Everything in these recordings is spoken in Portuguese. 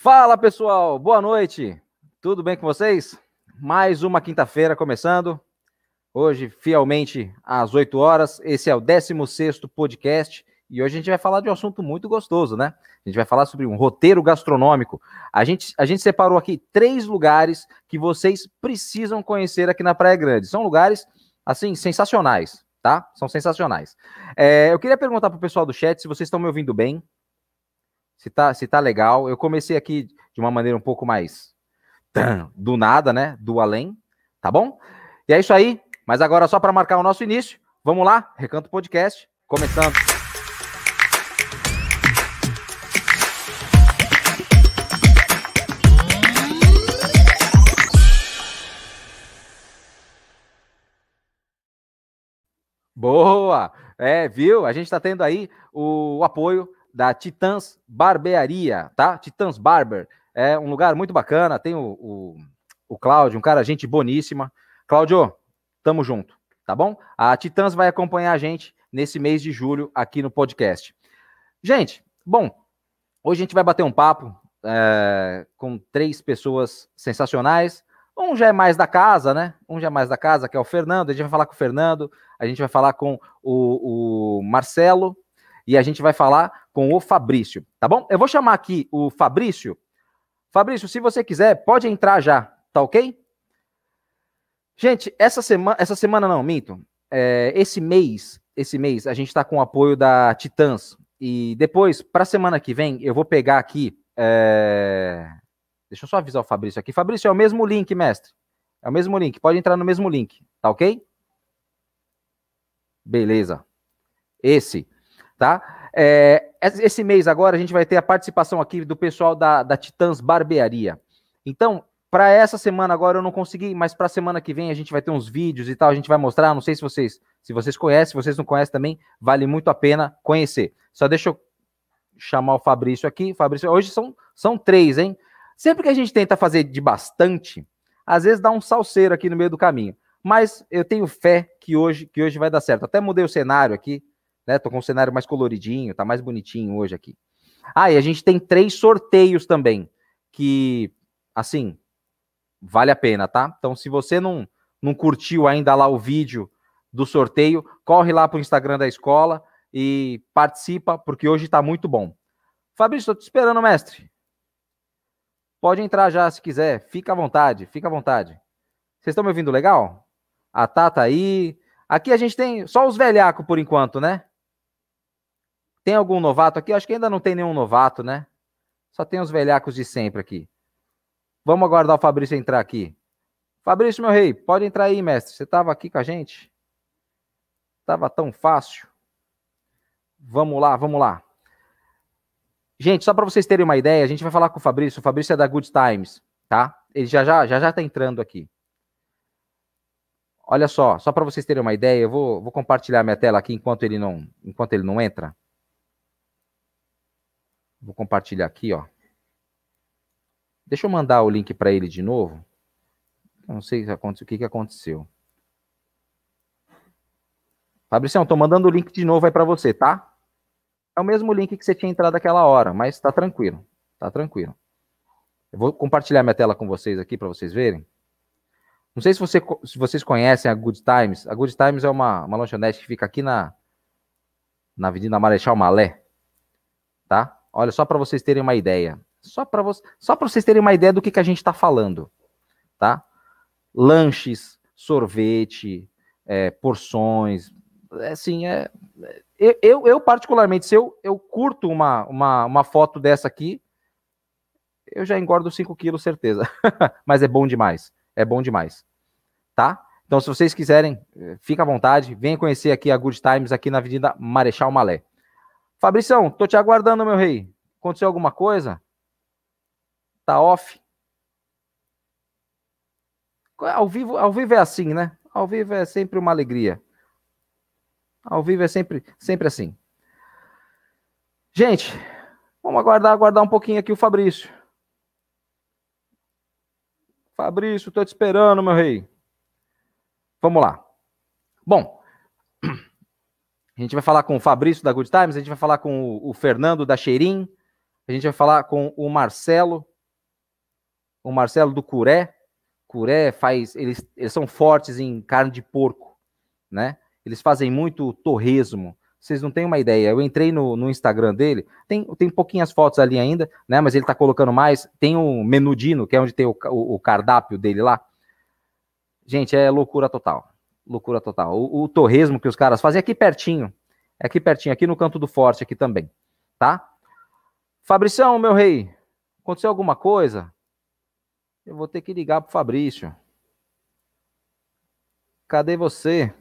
Fala pessoal, boa noite. Tudo bem com vocês? Mais uma quinta-feira começando. Hoje, fielmente, às 8 horas. Esse é o 16 podcast. E hoje a gente vai falar de um assunto muito gostoso, né? A gente vai falar sobre um roteiro gastronômico. A gente, a gente separou aqui três lugares que vocês precisam conhecer aqui na Praia Grande. São lugares, assim, sensacionais, tá? São sensacionais. É, eu queria perguntar para o pessoal do chat se vocês estão me ouvindo bem, se tá, se tá legal. Eu comecei aqui de uma maneira um pouco mais do nada, né? Do além, tá bom? E é isso aí. Mas agora, só para marcar o nosso início, vamos lá, Recanto Podcast, começando. Boa! É, viu? A gente está tendo aí o, o, apoio da Titãs Barbearia, tá? Titãs Barber. É um lugar muito bacana. Tem o, o, o Cláudio, um cara, gente boníssima. Cláudio, tamo junto, tá bom? A Titãs vai acompanhar a gente nesse mês de julho aqui no podcast. Gente, bom, hoje a gente vai bater um papo é, com três pessoas sensacionais. Um já é mais da casa, né? Um já é mais da casa, que é o Fernando. A gente vai falar com o Fernando, a gente vai falar com o, o Marcelo e a gente vai falar com o Fabrício, tá bom? Eu vou chamar aqui o Fabrício. Fabrício, se você quiser, pode entrar já, tá ok? Gente, essa semana, essa semana não, minto. É, esse mês, esse mês, a gente está com o apoio da Titãs. E depois, para a semana que vem, eu vou pegar aqui. É, Deixa eu só avisar o Fabrício aqui. Fabrício, é o mesmo link, mestre. É o mesmo link. Pode entrar no mesmo link. Tá ok? Beleza. Esse, tá? É, esse mês agora a gente vai ter a participação aqui do pessoal da, da Titãs Barbearia. Então, para essa semana agora eu não consegui, mas para a semana que vem a gente vai ter uns vídeos e tal, a gente vai mostrar, não sei se vocês, se vocês conhecem, se vocês não conhecem também, vale muito a pena conhecer. Só deixa eu chamar o Fabrício aqui. Fabrício, hoje são, são três, hein? Sempre que a gente tenta fazer de bastante, às vezes dá um salseiro aqui no meio do caminho. Mas eu tenho fé que hoje, que hoje vai dar certo. Até mudei o cenário aqui, né? Tô com um cenário mais coloridinho, tá mais bonitinho hoje aqui. Ah, e a gente tem três sorteios também, que, assim, vale a pena, tá? Então, se você não, não curtiu ainda lá o vídeo do sorteio, corre lá pro Instagram da escola e participa, porque hoje tá muito bom. Fabrício, tô te esperando, mestre. Pode entrar já se quiser, fica à vontade, fica à vontade. Vocês estão me ouvindo legal? A Tata aí. Aqui a gente tem só os velhacos por enquanto, né? Tem algum novato aqui? Acho que ainda não tem nenhum novato, né? Só tem os velhacos de sempre aqui. Vamos aguardar o Fabrício entrar aqui. Fabrício, meu rei, pode entrar aí, mestre. Você estava aqui com a gente? Tava tão fácil. Vamos lá, vamos lá. Gente, só para vocês terem uma ideia, a gente vai falar com o Fabrício. O Fabrício é da Good Times, tá? Ele já já já já tá entrando aqui. Olha só, só para vocês terem uma ideia, eu vou, vou compartilhar minha tela aqui enquanto ele não enquanto ele não entra. Vou compartilhar aqui, ó. Deixa eu mandar o link para ele de novo. Não sei o que, aconteceu. Fabrício, estou mandando o link de novo aí para você, tá? É o mesmo link que você tinha entrado aquela hora, mas está tranquilo. Está tranquilo. Eu vou compartilhar minha tela com vocês aqui para vocês verem. Não sei se, você, se, vocês conhecem a Good Times. A Good Times é uma, uma lanchonete que fica aqui na, na Avenida Marechal Malé. Tá? Olha, só para vocês terem uma ideia. Só para vo vocês terem uma ideia do que, que a gente está falando. Tá? Lanches, sorvete, é, porções. É, assim, é, eu, eu, particularmente, se eu, eu curto uma, uma, uma foto dessa aqui, eu já engordo 5 quilos, certeza. Mas é bom demais. É bom demais. Tá? Então, se vocês quiserem, eh, fica à vontade. Venha conhecer aqui a Good Times, aqui na Avenida Marechal Malé. Fabrição, tô te aguardando, meu rei. Aconteceu alguma coisa? Tá off? Ao vivo, ao vivo é assim, né? Ao vivo é sempre uma alegria. Ao vivo é sempre, sempre assim. Gente, vamos aguardar, aguardar um pouquinho aqui o Fabrício. Fabrício, estou te esperando, meu rei. Vamos lá. Bom, a gente vai falar com o Fabrício da Good Times, a gente vai falar com o, Fernando da Cheirim, a gente vai falar com o Marcelo o Marcelo do Curé. Curé faz, eles, eles são fortes em carne de porco, né? Eles fazem muito torresmo. Vocês não têm uma ideia. Eu entrei no, no Instagram dele, tem, tem pouquinhas fotos ali ainda, né? Mas ele tá colocando mais. Tem o Menudino, que é onde tem o, o, o cardápio dele lá. Gente, é loucura total. Loucura total. O, o torresmo que os caras fazem é aqui pertinho. É aqui pertinho, aqui no canto do forte, aqui também. Tá? Fabricião, meu rei, aconteceu alguma coisa? Eu vou ter que ligar pro Fabrício. Cadê você?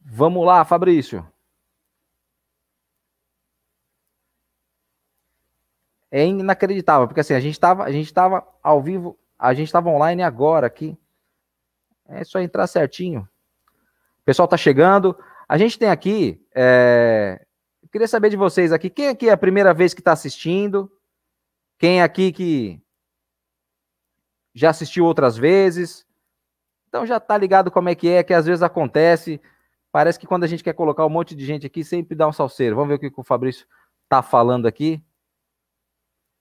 Vamos lá, Fabrício. É inacreditável, porque assim, a gente estava a gente tava ao vivo, a gente estava online agora aqui. É só entrar certinho. O pessoal tá chegando. A gente tem aqui. É... Queria saber de vocês aqui. Quem aqui é a primeira vez que está assistindo? Quem aqui que já assistiu outras vezes? Então já tá ligado como é que é, que às vezes acontece. Parece que quando a gente quer colocar um monte de gente aqui, sempre dá um salseiro. Vamos ver o que o Fabrício tá falando aqui.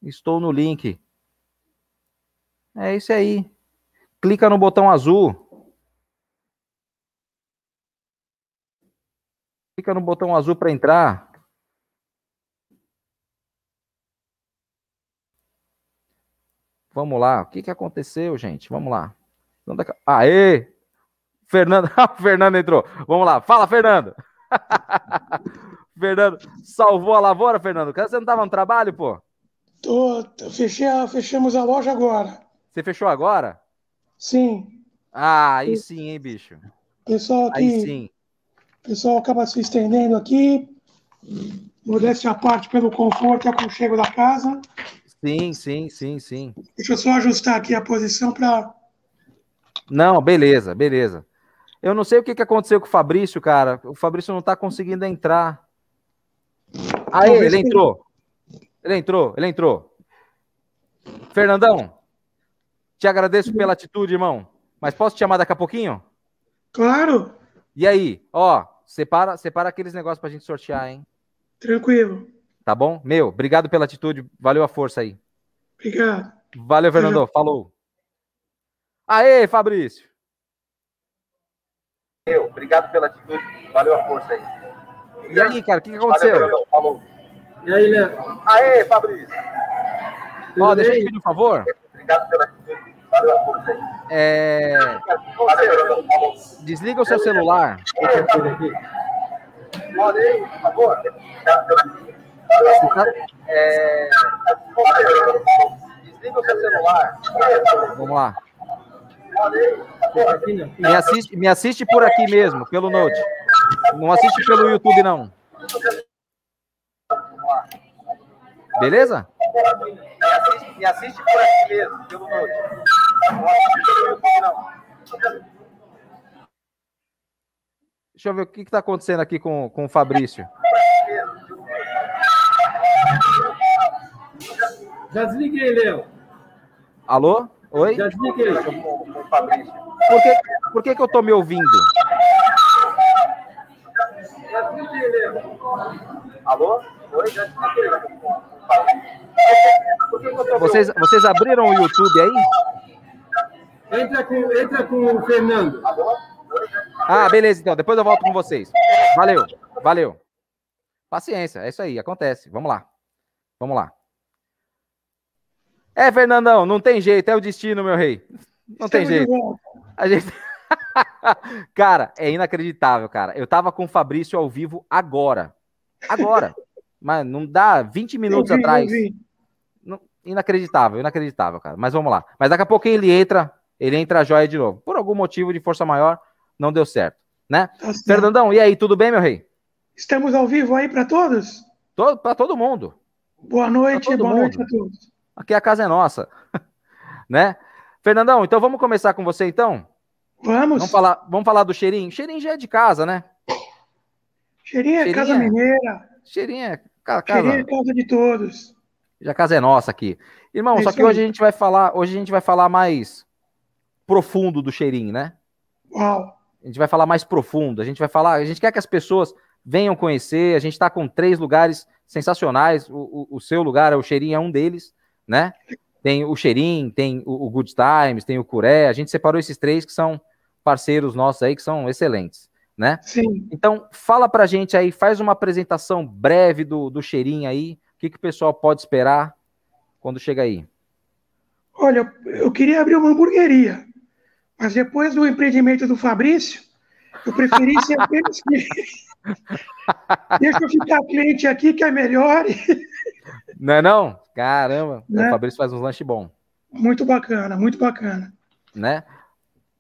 Estou no link. É isso aí. Clica no botão azul. Clica no botão azul para entrar. Vamos lá. O que, que aconteceu, gente? Vamos lá. Aê! Fernando, Fernando entrou. Vamos lá. Fala, Fernando. Fernando, salvou a lavoura, Fernando? Você não estava no trabalho, pô? Tô, fechei a, fechamos a loja agora. Você fechou agora? Sim. Ah, aí sim, hein, bicho. Pessoal aqui. Aí sim. Pessoal acaba se estendendo aqui. Modéstia à parte pelo conforto e aconchego da casa. Sim, sim, sim, sim. Deixa eu só ajustar aqui a posição para. Não, beleza, beleza. Eu não sei o que, que aconteceu com o Fabrício, cara. O Fabrício não tá conseguindo entrar. Aí, ele entrou. Ele entrou, ele entrou. Fernandão, te agradeço pela atitude, irmão. Mas posso te chamar daqui a pouquinho? Claro. E aí, ó, separa, separa aqueles negócios pra gente sortear, hein? Tranquilo. Tá bom? Meu, obrigado pela atitude. Valeu a força aí. Obrigado. Valeu, Fernando. Obrigado. Falou. Aê, Fabrício. Eu, obrigado pela atitude. Valeu a força aí. E aí, cara, o que, que aconteceu? Valeu, Falou. E aí, Léo? Aê, Fabrício! Ó, deixa eu te pedir um favor. Obrigado pela é... Desliga o seu celular. Olha por favor. É... Desliga o seu celular. Vamos lá. Me assiste, me assiste por aqui mesmo, pelo Note. Não assiste pelo YouTube, não. Beleza? Me assiste, me assiste por aqui mesmo, pelo Note. Deixa eu ver o que está acontecendo aqui com, com o Fabrício. Já desliguei, Léo. Alô? Oi? Já desliguei. Por que, por que, que eu estou me ouvindo? Já desliguei, Léo. Alô? Vocês, vocês abriram o YouTube aí? Entra com, entra com o Fernando. Ah, beleza, então. Depois eu volto com vocês. Valeu, valeu. Paciência, é isso aí, acontece. Vamos lá. Vamos lá. É, Fernandão, não tem jeito, é o destino, meu rei. Não tem jeito. A gente... cara, é inacreditável, cara. Eu tava com o Fabrício ao vivo agora. Agora. Mas não dá 20 minutos vi, atrás. Não, inacreditável, inacreditável, cara. Mas vamos lá. Mas daqui a pouco ele entra, ele entra a joia de novo. Por algum motivo de força maior, não deu certo, né? Tá Fernandão, e aí, tudo bem, meu rei? Estamos ao vivo aí para todos? Todo, para todo mundo. Boa noite, boa mundo. noite a todos. Aqui a casa é nossa, né? Fernandão, então vamos começar com você, então? Vamos. Vamos falar, vamos falar do cheirinho. Cheirinho já é de casa, né? Cheirinho é casa mineira. Cheirinho é Casa, é casa de todos. Já a casa é nossa aqui. Irmão, é só que aí. hoje a gente vai falar, hoje a gente vai falar mais profundo do cheirinho, né? Uau. A gente vai falar mais profundo, a gente vai falar, a gente quer que as pessoas venham conhecer. A gente está com três lugares sensacionais. O, o, o, seu lugar, o Cheirinho, é um deles, né? Tem o Cheirinho, tem o, o Good Times, tem o Curé. A gente separou esses três que são parceiros nossos aí, que são excelentes, né? Sim. Então, fala pra gente aí, faz uma apresentação breve do, do Cheirinho aí. O que, que o pessoal pode esperar quando chega aí? Olha, eu queria abrir uma hamburgueria, mas depois do empreendimento do Fabrício, eu preferi ser apenas cliente. Deixa eu ficar cliente aqui que é melhor. Não é não? Caramba, né? o Fabrício faz uns lanches bons. Muito bacana, muito bacana. Né?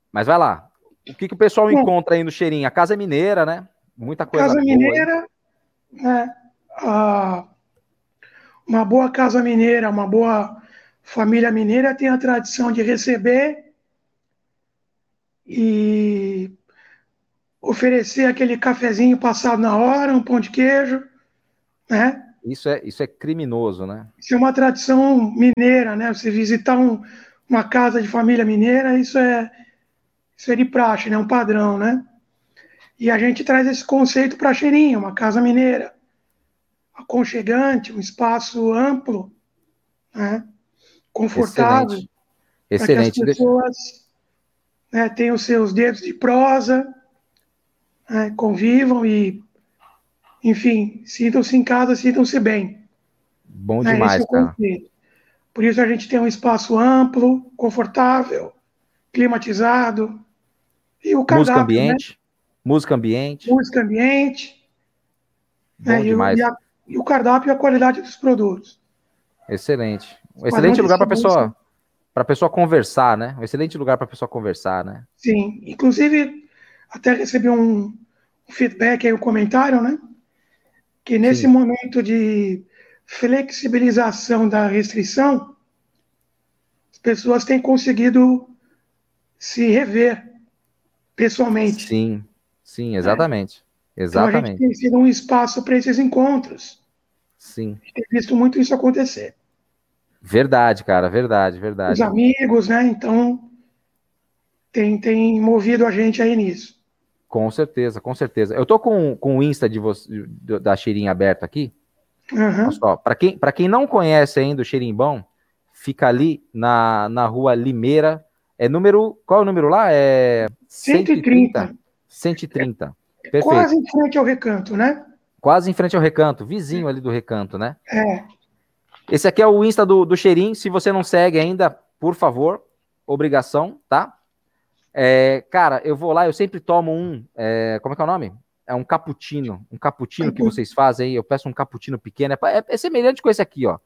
Mas vai lá. O que, que o pessoal Bom, encontra aí no cheirinho? A casa é mineira, né? Muita coisa Casa mineira, né? Ah, uma boa casa mineira, uma boa família mineira tem a tradição de receber e oferecer aquele cafezinho passado na hora, um pão de queijo, né? Isso é, isso é criminoso, né? Isso é uma tradição mineira, né? Você visitar um, uma casa de família mineira, isso é, isso é de praxe, né? Um padrão, né? E a gente traz esse conceito para Cheirinho, uma casa mineira, aconchegante, um espaço amplo, né? confortável, para que as pessoas né, tenham seus dedos de prosa, né, convivam e, enfim, sintam-se em casa, sintam-se bem. Bom né, demais, é cara. Por isso a gente tem um espaço amplo, confortável, climatizado. E o cardápio, Música ambiente. Né? Música ambiente. Música ambiente. Bom né, demais. E, a, e o cardápio e a qualidade dos produtos. Excelente. Um excelente lugar para a pessoa para pessoa conversar, né? Um excelente lugar para a pessoa conversar, né? Sim, inclusive até recebi um, um feedback aí, um comentário, né? Que nesse Sim. momento de flexibilização da restrição, as pessoas têm conseguido se rever pessoalmente. Sim, sim, exatamente. É. Exatamente. Então a gente tem sido um espaço para esses encontros. Sim. A gente tem visto muito isso acontecer. Verdade, cara, verdade, verdade. Os amigos, né? Então, tem, tem movido a gente aí nisso. Com certeza, com certeza. Eu tô com, com o Insta de você, da Cheirinho aberto aqui. Uhum. Só, para quem, quem não conhece ainda o Cheirinho Bom, fica ali na, na rua Limeira. É número. Qual é o número lá? É 130. 130. Perfeito. Quase em frente ao recanto, né? Quase em frente ao recanto, vizinho ali do recanto, né? É. Esse aqui é o Insta do, do Cheirinho. Se você não segue ainda, por favor, obrigação, tá? É, cara, eu vou lá, eu sempre tomo um. É, como é que é o nome? É um cappuccino. Um cappuccino que vocês fazem aí. Eu peço um cappuccino pequeno. É, é, é semelhante com esse aqui, ó.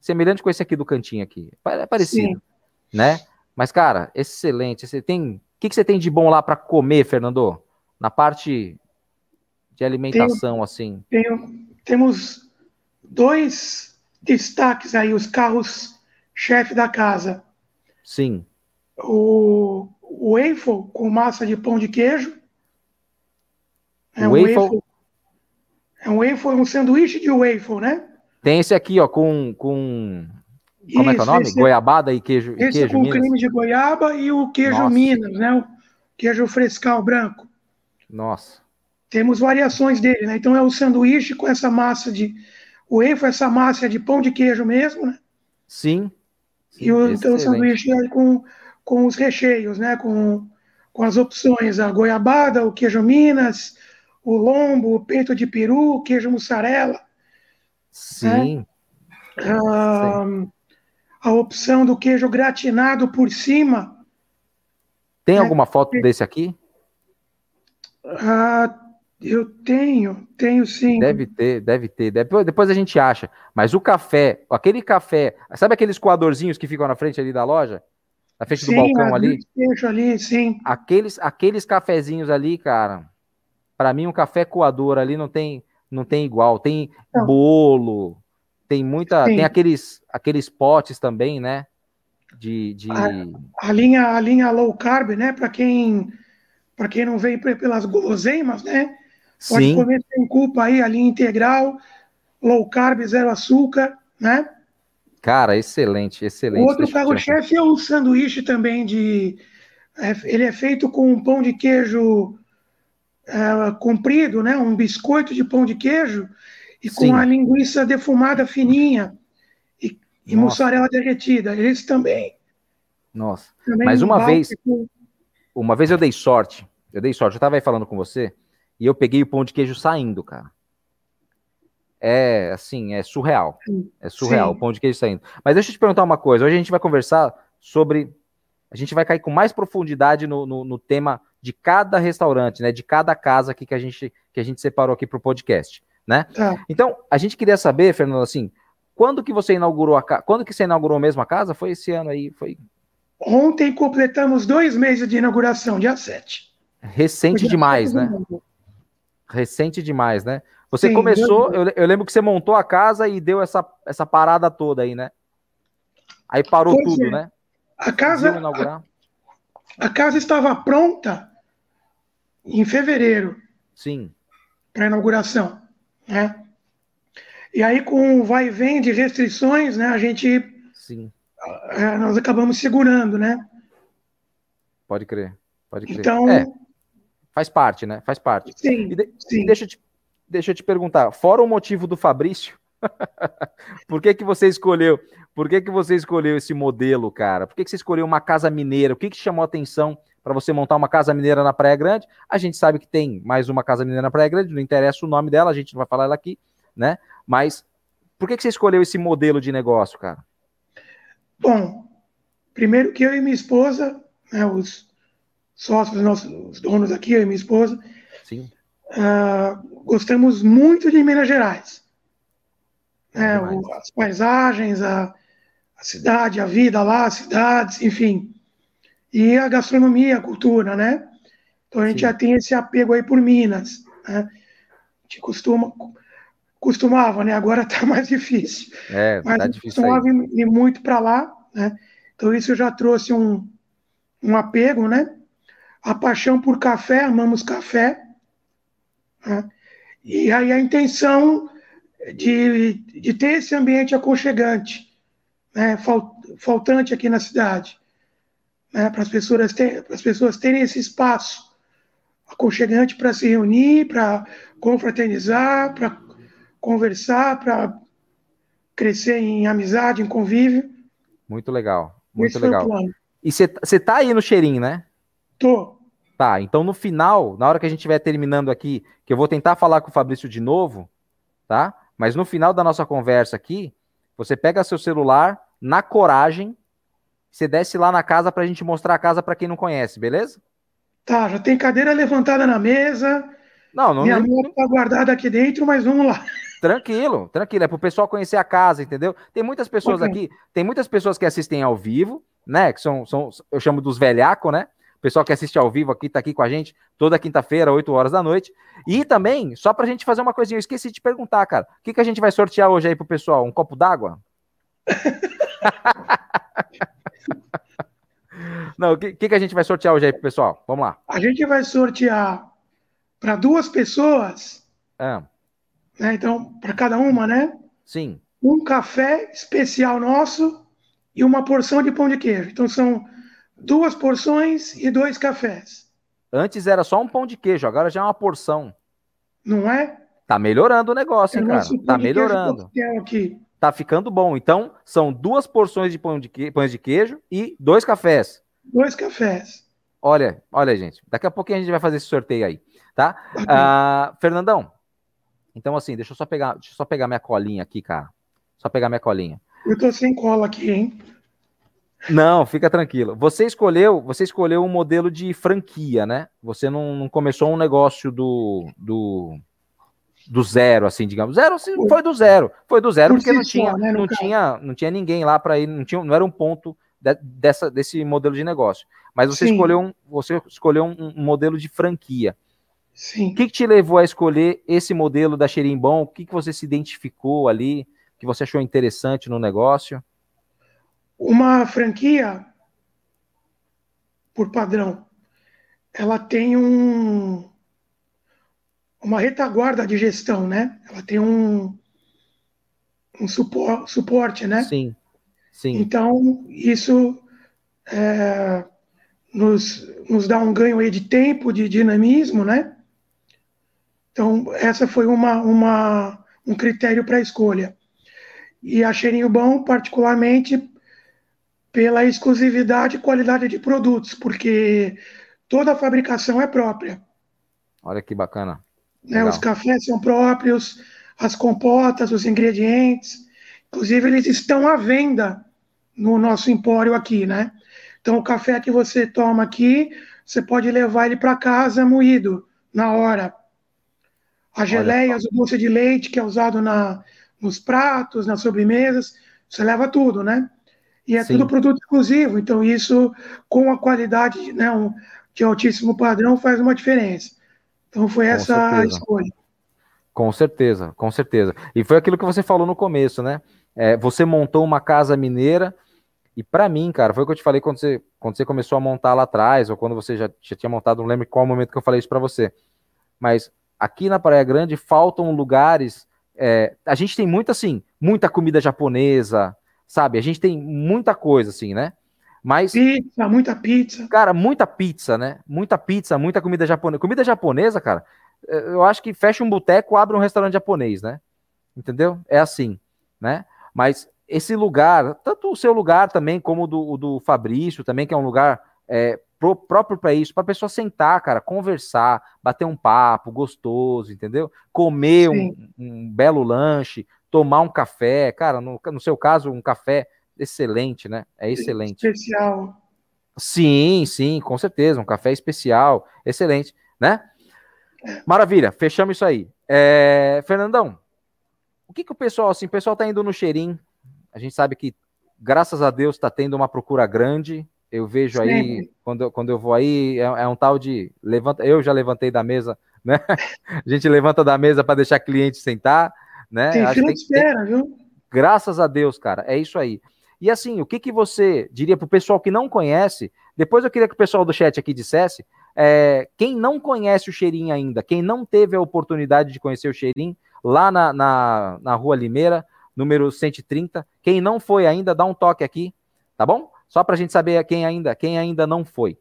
Semelhante com esse aqui do cantinho aqui. É parecido, Sim. né? Mas, cara, excelente. Você tem. O que, que você tem de bom lá para comer, Fernando? Na parte de alimentação, tenho, assim. Tenho, temos dois destaques aí os carros chefe da casa. Sim. O, o waffle com massa de pão de queijo. É um waffle. waffle. É um waffle, um sanduíche de waffle, né? Tem esse aqui, ó, com, com como Isso, é que é o nome? Esse, Goiabada e queijo. Esse queijo com Minas. creme de goiaba e o queijo Nossa. Minas, né? O queijo frescal branco. Nossa. Temos variações dele, né? Então é o sanduíche com essa massa de, o waffle, essa massa é de pão de queijo mesmo, né? Sim. sim e o, então, o sanduíche é com, com os recheios, né? Com, com as opções, a goiabada, o queijo Minas, o lombo, o peito de peru, o queijo mussarela. Sim. Né? Ah, sim. A opção do queijo gratinado por cima. Tem né? alguma foto desse aqui? Ah, eu tenho, tenho sim. Deve ter, deve ter. Depois, depois a gente acha. Mas o café, aquele café, sabe aqueles coadorzinhos que ficam na frente ali da loja? Na frente sim, do balcão ali? ali, sim. Aqueles, aqueles cafezinhos ali, cara. Para mim, um café coador ali não tem, não tem igual. Tem não. bolo, tem muita. Sim. Tem aqueles, aqueles potes também, né? De. de... A, a, linha, a linha low carb, né? Para quem, quem não vem pelas guloseimas, né? Pode Sim. comer sem culpa aí, a linha integral, low carb, zero açúcar, né? Cara, excelente, excelente. outro carro-chefe é o sanduíche também de. É, ele é feito com um pão de queijo é, comprido, né? Um biscoito de pão de queijo e Sim. com a linguiça defumada fininha e, e mussarela derretida. Esse também. Nossa. Também Mas uma vez, com... uma vez eu dei sorte. Eu dei sorte. Eu estava aí falando com você e eu peguei o pão de queijo saindo, cara. É assim, é surreal. É surreal Sim. o pão de queijo saindo. Mas deixa eu te perguntar uma coisa. Hoje a gente vai conversar sobre. A gente vai cair com mais profundidade no, no, no tema de cada restaurante, né? De cada casa aqui que a gente, que a gente separou aqui para o podcast, né? Tá. Então, a gente queria saber, Fernando, assim, quando que você inaugurou a casa? Quando que você inaugurou mesmo a casa? Foi esse ano aí? Foi. Ontem completamos dois meses de inauguração, dia 7. Recente demais, né? Recente demais, né? Você Sim, começou, eu, eu, lembro que você montou a casa e deu essa, essa parada toda aí, né? Aí parou pois tudo, é. né? A casa, a, a, casa estava pronta em fevereiro. Sim. Para inauguração, né? E aí com o vai e vem de restrições, né? A gente, Sim. É, nós acabamos segurando, né? Pode crer, pode crer. Então, é, faz parte, né? Faz parte. Sim. E, de, sim. deixa eu te deixa eu te perguntar, fora o motivo do Fabrício, por que que você escolheu, por que que você escolheu esse modelo, cara? Por que que você escolheu uma casa mineira? O que que chamou a atenção para você montar uma casa mineira na Praia Grande? A gente sabe que tem mais uma casa mineira na Praia Grande, não interessa o nome dela, a gente não vai falar ela aqui, né? Mas por que que você escolheu esse modelo de negócio, cara? Bom, primeiro que eu e minha esposa, né, os sócios, nossos, os donos aqui, eu e minha esposa, Sim. Uh, gostamos muito de Minas Gerais. É, o, as paisagens, a, a, cidade, a vida lá, as cidades, enfim. E a gastronomia, a cultura, né? Então a gente Sim. já tem esse apego aí por Minas. Né? A gente costuma, costumava, né? Agora está mais difícil. É, Mas tá difícil. Costumava ir muito para lá, né? Então isso já trouxe um, um apego, né? A paixão por café, amamos café. Né? E aí a intenção de, de ter esse ambiente aconchegante, né? faltante aqui na cidade, né? para as pessoas, ter, as pessoas terem esse espaço aconchegante para se reunir, para confraternizar, para conversar, para crescer em amizade, em convívio. Muito legal, muito Esse legal. E você tá aí no cheirinho, né? Tô. Tá, então no final, na hora que a gente estiver terminando aqui, que eu vou tentar falar com o Fabrício de novo, tá? Mas no final da nossa conversa aqui, você pega seu celular, na coragem, você desce lá na casa pra gente mostrar a casa para quem não conhece, beleza? Tá, já tem cadeira levantada na mesa. Não, não. Minha moto tá guardada aqui dentro, mas vamos lá. Tranquilo, tranquilo. É pro pessoal conhecer a casa, entendeu? Tem muitas pessoas okay. aqui, tem muitas pessoas que assistem ao vivo, né? Que são, são eu chamo dos velhacos, né? O pessoal que assiste ao vivo aqui, está aqui com a gente toda quinta-feira, 8 horas da noite. E também, só para a gente fazer uma coisinha, eu esqueci de perguntar, cara. O que, que a gente vai sortear hoje aí pro pessoal? Um copo d'água? Não, o que, que, que a gente vai sortear hoje aí pessoal? Vamos lá. A gente vai sortear para duas pessoas. É. Né, então, para cada uma, né? Sim. Um café especial nosso e uma porção de pão de queijo. Então, são duas porções e dois cafés. Antes era só um pão de queijo, agora já é uma porção. Não é? Tá melhorando o negócio, hein, cara? Tá melhorando. Aqui. Tá ficando bom. Então, são duas porções de pão de que... pães de queijo e dois cafés. Dois cafés. Olha, olha, gente. Daqui a pouquinho a gente vai fazer esse sorteio aí, tá? Uh, Fernandão, então assim, deixa eu só pegar, deixa eu só pegar minha colinha aqui, cara. Só pegar minha colinha. Eu tô sem cola aqui, hein? Não, fica tranquilo. Você escolheu, você escolheu um modelo de franquia, né? Você não, não começou um negócio do, do, do zero, assim, digamos. Zero, assim, foi do zero. Foi do zero porque não tinha, né, não tinha, não tinha ninguém lá para ir, não tinha, não era um ponto de, dessa, desse modelo de negócio. Mas você Sim. escolheu um, você escolheu um, um, modelo de franquia. Sim. O que, que, te levou a escolher esse modelo da Xerimbom? O que, que você se identificou ali? Que você achou interessante no negócio? Uma franquia, por padrão, ela tem um, uma retaguarda de gestão, né? Ela tem um, um supor, suporte, né? Sim, sim. Então, isso é, nos, nos dá um ganho aí de tempo, de dinamismo, né? Então, essa foi uma, uma, um critério para a escolha. E a Cheirinho Bom, particularmente, pela exclusividade e qualidade de produtos, porque toda a fabricação é própria. Olha que bacana. Né, os cafés são próprios, as compotas, os ingredientes. Inclusive, eles estão à venda no nosso empório aqui, né? Então, o café que você toma aqui, você pode levar ele para casa moído, na hora. As geleias, o doce de leite que é usado na, nos pratos, nas sobremesas, você leva tudo, né? E é Sim. tudo produto exclusivo, então isso, com a qualidade né, um, de altíssimo padrão, faz uma diferença. Então foi com essa certeza. a escolha. Com certeza, com certeza. E foi aquilo que você falou no começo, né? É, você montou uma casa mineira, e para mim, cara, foi o que eu te falei quando você, quando você começou a montar lá atrás, ou quando você já, já tinha montado, não lembro qual momento que eu falei isso para você. Mas aqui na Praia Grande faltam lugares. É, a gente tem muito assim, muita comida japonesa, sabe? A gente tem muita coisa assim, né? Mas. Pizza, muita pizza. Cara, muita pizza, né? Muita pizza, muita comida japonesa. Comida japonesa, cara, é, eu acho que fecha um boteco, abre um restaurante japonês, né? Entendeu? É assim, né? Mas esse lugar, tanto o seu lugar também, como o do, do Fabrício também, que é um lugar é, pro, próprio para isso, para a pessoa sentar, cara, conversar, bater um papo gostoso, entendeu? Comer um, um, belo lanche, tomar um café, cara, no, no seu caso, um café excelente, né? É excelente. Especial. Sim, sim, com certeza, um café especial, excelente, né? Maravilha, fechamos isso aí. É, Fernandão, o que, que o pessoal, assim, o pessoal tá indo no cheirinho, a gente sabe que, graças a Deus, está tendo uma procura grande, eu vejo Sim. aí, quando, eu, quando eu vou aí, é, é, um tal de, levanta, eu já levantei da mesa, né? A gente levanta da mesa para deixar cliente sentar, né? Tem fila de espera, viu? Graças a Deus, cara, é isso aí. E assim, o que, que você diria para o pessoal que não conhece? Depois eu queria que o pessoal do chat aqui dissesse. É, quem não conhece o Cheirinho ainda, quem não teve a oportunidade de conhecer o Cheirinho, lá na, na, na Rua Limeira, número 130, quem não foi ainda, dá um toque aqui, tá bom? Só para a gente saber quem ainda, quem ainda não foi.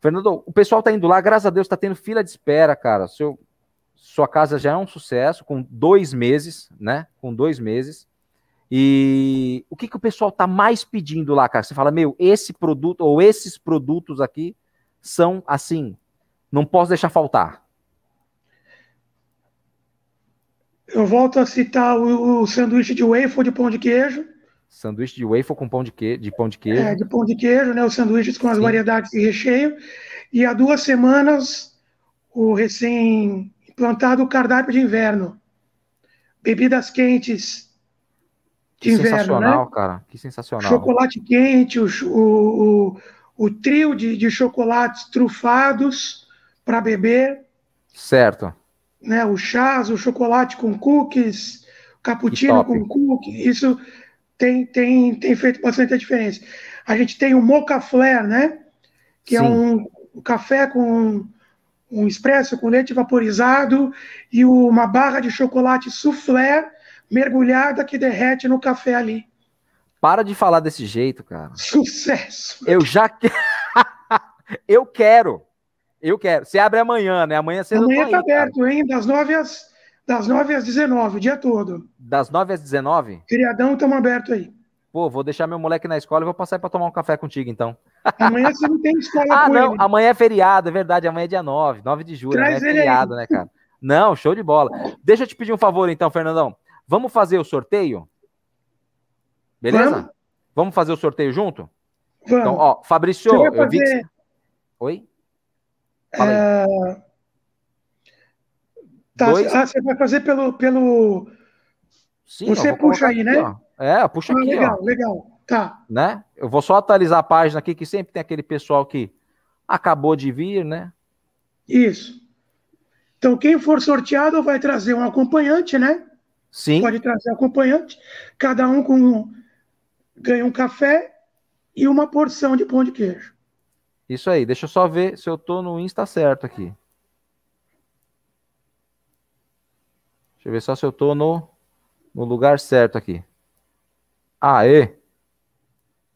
Fernando, o pessoal tá indo lá, graças a Deus, tá tendo fila de espera, cara. Seu, sua casa já é um sucesso, com dois meses, né? Com dois meses. E o que, que o pessoal tá mais pedindo lá, cara? Você fala, meu, esse produto ou esses produtos aqui são assim, não posso deixar faltar. Eu volto a citar o, o sanduíche de waffle de pão de queijo. Sanduíche de waffle com pão de, que, de pão de queijo. É, de pão de queijo, né? Os sanduíches com as Sim. variedades de recheio. E há duas semanas, o recém-implantado cardápio de inverno. Bebidas quentes que inverno, sensacional, né? cara. Que sensacional. Chocolate quente, o, o, o, o trio de, de chocolates trufados para beber. Certo. Né, o chás, o chocolate com cookies, cappuccino com cookies, isso tem, tem, tem feito bastante diferença. A gente tem o Mocha Flare, né? Que é Sim. é um, um, café com um expresso com leite vaporizado e uma barra de chocolate soufflé mergulhada que derrete no café ali. Para de falar desse jeito, cara. Sucesso! Eu já quero. eu quero. Eu quero. Você abre amanhã, né? Amanhã cedo Amanhã tá aberto, cara. hein? Das 9 às, das 9 às 19, o dia todo. Das 9 às 19? Feriadão, estamos aberto aí. Pô, vou deixar meu moleque na escola e vou passar para tomar um café contigo, então. Amanhã você não tem escola ah, não. Ele. Amanhã é feriado, é verdade. Amanhã é dia 9, 9 de julho. Traz amanhã é feriado, aí. né, cara? Não, show de bola. Deixa eu te pedir um favor, então, Fernandão. Vamos fazer o sorteio? Beleza? Vamos, Vamos fazer o sorteio junto? Vamos. Então, ó, Fabrício, eu vi que... Oi? Fala é... Tá, Dois... Ah, você vai fazer pelo. pelo... Sim, você puxa aí, aqui, né? Ó. É, puxa ah, aqui. Legal, ó. legal. Tá. Né? Eu vou só atualizar a página aqui, que sempre tem aquele pessoal que acabou de vir, né? Isso. Então, quem for sorteado vai trazer um acompanhante, né? Sim. Pode trazer acompanhante. Cada um com ganha um café e uma porção de pão de queijo. Isso aí. Deixa eu só ver se eu tô no Insta certo aqui. Deixa eu ver só se eu tô no, no lugar certo aqui. Aê!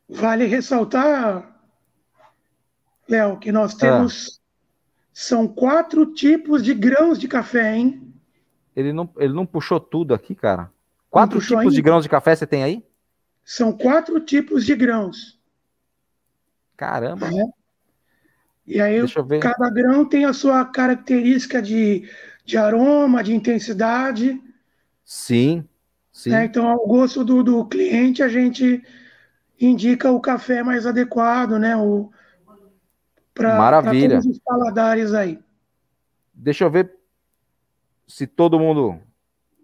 Vale ressaltar, Léo, que nós ah. temos ah. São quatro tipos de grãos de café, hein? Ele não, ele não puxou tudo aqui, cara. Quatro tipos ainda? de grãos de café você tem aí? São quatro tipos de grãos. Caramba. É. E aí, cada grão tem a sua característica de, de aroma, de intensidade. Sim, sim. Né? Então, ao gosto do, do cliente, a gente indica o café mais adequado, né? O, para todos os paladares aí. Deixa eu ver se todo mundo,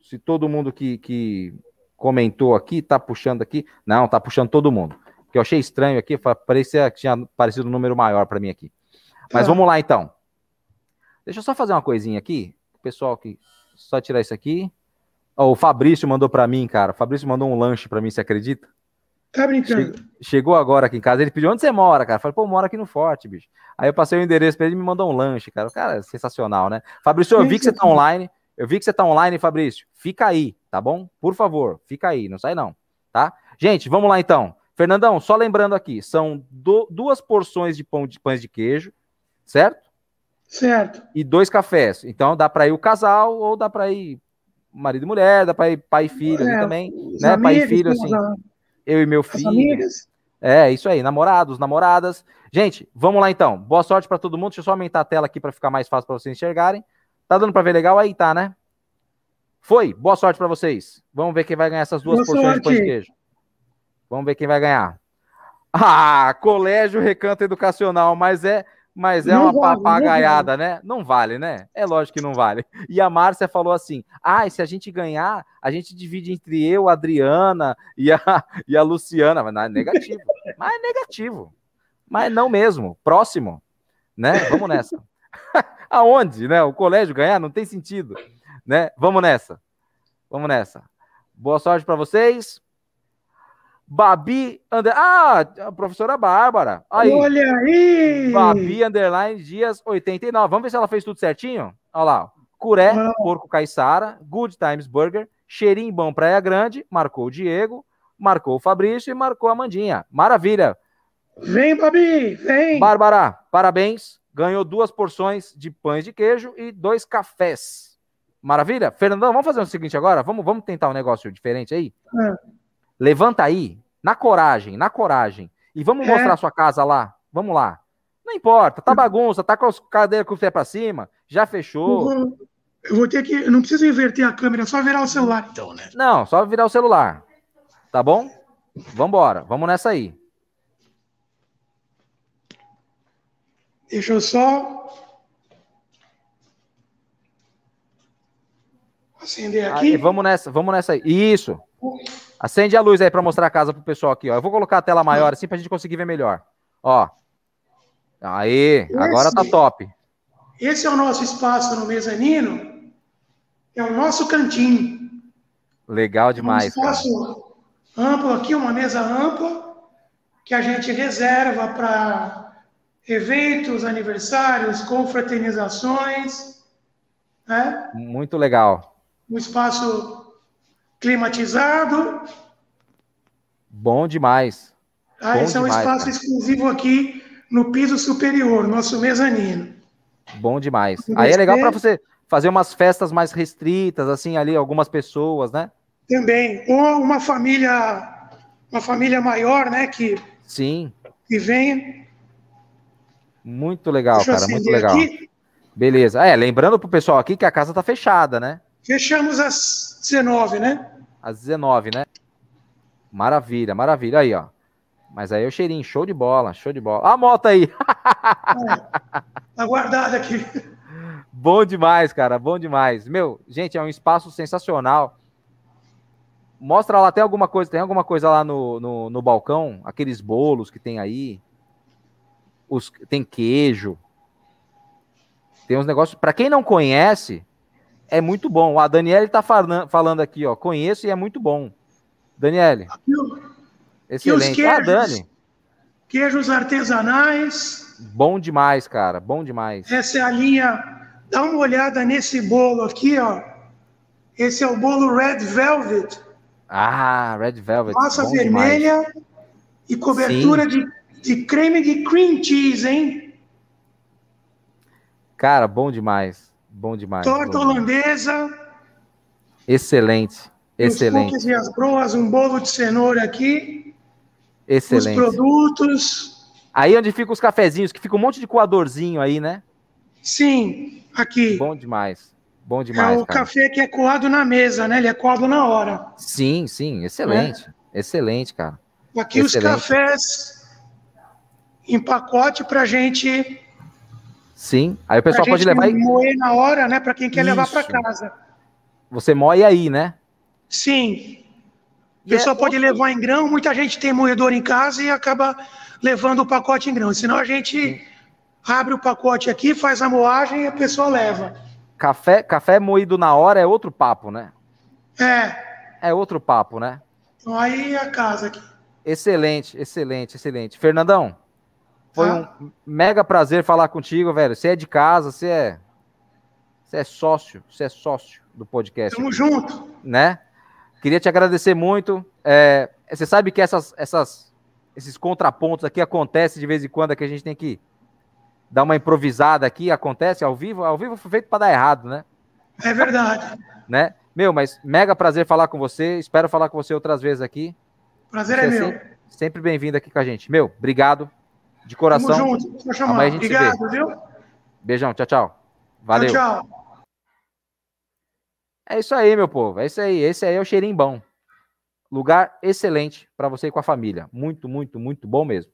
se todo mundo que, que comentou aqui tá puxando aqui. Não, tá puxando todo mundo. Que eu achei estranho aqui, parecia que tinha parecido um número maior para mim aqui. Mas tá. vamos lá então. Deixa eu só fazer uma coisinha aqui. O pessoal que só tirar isso aqui. Oh, o Fabrício mandou para mim, cara. O Fabrício mandou um lanche para mim, você acredita? Tá brincando? Chegou agora aqui em casa, ele pediu onde você mora, cara. Falei, pô, mora aqui no Forte, bicho. Aí eu passei o endereço para ele e me mandou um lanche, cara. O cara é sensacional, né? Fabrício, eu vi que você tá online. Eu vi que você tá online, Fabrício. Fica aí, tá bom? Por favor, fica aí, não sai não, tá? Gente, vamos lá então. Fernandão, só lembrando aqui, são do, duas porções de pão de pães de queijo, certo? Certo. E dois cafés. Então dá para ir o casal ou dá para ir marido e mulher, dá para ir pai e filho é, também, né? Amigos, pai e filho assim. A eu e meu filho. Amigas. É, isso aí, namorados, namoradas. Gente, vamos lá então. Boa sorte para todo mundo. Deixa eu só aumentar a tela aqui para ficar mais fácil para vocês enxergarem. Tá dando para ver legal aí, tá, né? Foi. Boa sorte para vocês. Vamos ver quem vai ganhar essas duas Boa porções sorte. de pão de queijo. Vamos ver quem vai ganhar. Ah, Colégio Recanto Educacional, mas é mas é não uma vale, papagaiada, vale. né? Não vale, né? É lógico que não vale. E a Márcia falou assim: ah, se a gente ganhar, a gente divide entre eu, a Adriana e a, e a Luciana. Mas não é negativo. Mas é negativo. Mas não mesmo. Próximo. Né? Vamos nessa. Aonde, né? O colégio ganhar não tem sentido. Né? Vamos nessa. Vamos nessa. Boa sorte para vocês. Babi under... Ah, a professora Bárbara. Aí. Olha aí! Babi Underline Dias 89. Vamos ver se ela fez tudo certinho? Olha lá. Curé, ah. Porco Caiçara, Good Times Burger, Cheirinho Bom Praia Grande, marcou o Diego, marcou o Fabrício e marcou a Mandinha. Maravilha. Vem, Babi, vem. Bárbara, parabéns. Ganhou duas porções de pães de queijo e dois cafés. Maravilha? Fernandão, vamos fazer o seguinte agora? Vamos, vamos tentar um negócio diferente aí? Ah. Levanta aí, na coragem, na coragem. E vamos é. mostrar a sua casa lá. Vamos lá. Não importa, tá bagunça, tá com as cadeiras com o pé pra cima, já fechou. Eu vou, eu vou ter que. Eu não preciso inverter a câmera, é só virar o celular, então, né? Não, só virar o celular. Tá bom? Vambora, vamos nessa aí. Deixa eu só. Acender aqui. Aí, vamos nessa, vamos nessa aí. Isso. Acende a luz aí para mostrar a casa pro pessoal aqui, ó. Eu vou colocar a tela maior assim pra gente conseguir ver melhor. Ó. Aí, esse, agora tá top. Esse é o nosso espaço no mezanino. É o nosso cantinho. Legal demais. É um espaço cara. amplo aqui, uma mesa ampla que a gente reserva para eventos, aniversários, confraternizações, né? Muito legal. Um espaço climatizado. Bom demais. Ah, Bom esse é um espaço cara. exclusivo aqui no piso superior, nosso mezanino. Bom demais. Aí é legal para você fazer umas festas mais restritas, assim, ali, algumas pessoas, né? Também. Ou uma família, uma família maior, né? Que, Sim. Que venha. Muito legal, Deixa cara, muito legal. Aqui. Beleza. É, lembrando pro pessoal aqui que a casa tá fechada, né? Fechamos às 19, né? Às 19, né? Maravilha, maravilha. Aí, ó. Mas aí é o cheirinho, show de bola, show de bola. a moto aí! É, tá guardada aqui. Bom demais, cara, bom demais. Meu, gente, é um espaço sensacional. Mostra lá, tem alguma coisa, tem alguma coisa lá no, no, no balcão? Aqueles bolos que tem aí? Os, tem queijo. Tem uns negócios. Para quem não conhece, é muito bom. A Daniele está falando aqui, ó. Conheço e é muito bom. Daniele. Excelente. Queijos, ah, Dani. Queijos artesanais. Bom demais, cara. Bom demais. Essa é a linha. Dá uma olhada nesse bolo aqui, ó. Esse é o bolo Red Velvet. Ah, Red Velvet. Massa vermelha demais. e cobertura de, de creme de cream cheese, hein? Cara, bom demais. Bom demais. Torta bom holandesa. Excelente. Excelente. Os e as broas, um bolo de cenoura aqui. Excelente. Os produtos. Aí onde ficam os cafezinhos, que fica um monte de coadorzinho aí, né? Sim, aqui. Bom demais. Bom demais. É o cara. café que é coado na mesa, né? Ele é coado na hora. Sim, sim, excelente. É. Excelente, cara. Aqui excelente. os cafés em pacote pra gente. Sim. Aí o pessoal pode levar. moer na hora, né? Para quem quer Isso. levar para casa. Você moe aí, né? Sim. O pessoal é pode outro... levar em grão, muita gente tem moedor em casa e acaba levando o pacote em grão. Senão a gente abre o pacote aqui, faz a moagem e a pessoa leva. Café, café moído na hora é outro papo, né? É. É outro papo, né? Então aí a casa aqui. Excelente, excelente, excelente. Fernandão, foi ah. um mega prazer falar contigo, velho. Você é de casa, você é. Você é sócio, você é sócio do podcast. Tamo aqui, junto. Né? Queria te agradecer muito. É, você sabe que essas, essas, esses contrapontos aqui acontecem de vez em quando, é que a gente tem que dar uma improvisada aqui, acontece ao vivo. Ao vivo foi feito para dar errado, né? É verdade. né? Meu, mas mega prazer falar com você. Espero falar com você outras vezes aqui. Prazer é, é meu. Sempre, sempre bem-vindo aqui com a gente. Meu, obrigado. De coração. Tamo junto. Amanhã a gente Obrigado, se vê. viu? Beijão. Tchau, tchau. Valeu. Tchau, tchau. É isso aí, meu povo. É isso aí. Esse aí é o cheirinho bom. Lugar excelente para você e com a família. Muito, muito, muito bom mesmo.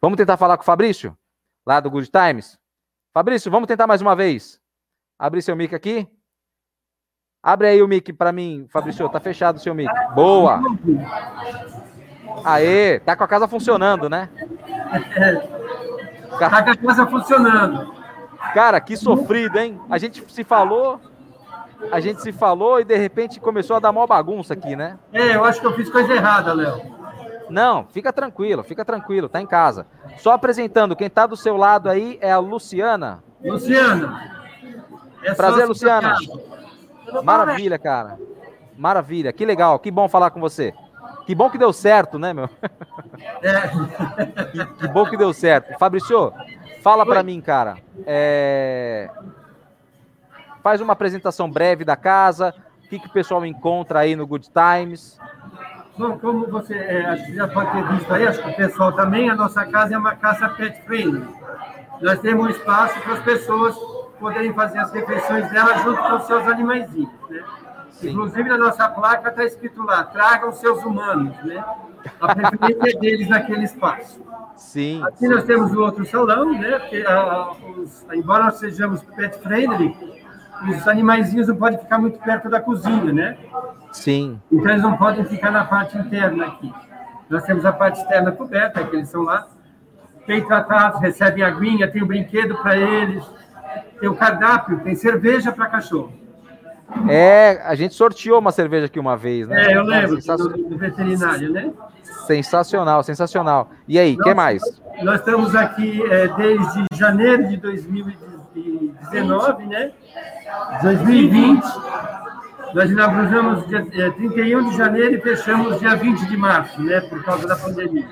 Vamos tentar falar com o Fabrício, lá do Good Times. Fabrício, vamos tentar mais uma vez. Abre seu mic aqui. Abre aí o mic para mim, Fabrício. Tá fechado o seu mic. Boa. Aê, tá com a casa funcionando, né? Tá com a casa funcionando. Cara, que sofrido, hein? A gente se falou, a gente se falou e de repente começou a dar mó bagunça aqui, né? É, eu acho que eu fiz coisa errada, Léo. Não, fica tranquilo, fica tranquilo, tá em casa. Só apresentando, quem tá do seu lado aí é a Luciana. Luciana. É Prazer, Luciana. Maravilha, cara. Maravilha, que legal, que bom falar com você. Que bom que deu certo, né, meu? É. que, que bom que deu certo. Fabrício, fala para mim, cara. É faz uma apresentação breve da casa, o que, que o pessoal encontra aí no Good Times. Bom, como você é, já pode ter visto aí, acho que o pessoal também, a nossa casa é uma casa pet friendly. Nós temos um espaço para as pessoas poderem fazer as refeições delas junto com os seus animaizinhos, né? Inclusive, na nossa placa está escrito lá, tragam seus humanos, né? A preferência é deles naquele espaço. Sim. Aqui nós temos o outro salão, né? Porque, a, os, embora nós sejamos pet friendly, os animaizinhos não podem ficar muito perto da cozinha, né? Sim. Então eles não podem ficar na parte interna aqui. Nós temos a parte externa coberta, que eles são lá, bem tratados, recebem aguinha, tem o um brinquedo para eles, tem o cardápio, tem cerveja para cachorro. É, a gente sorteou uma cerveja aqui uma vez, né? É, eu lembro, do, do veterinário, né? Sensacional, sensacional. E aí, o que mais? Nós estamos aqui é, desde janeiro de 2019, né? 2020. Nós inauguramos dia 31 de janeiro e fechamos dia 20 de março, né? Por causa da pandemia.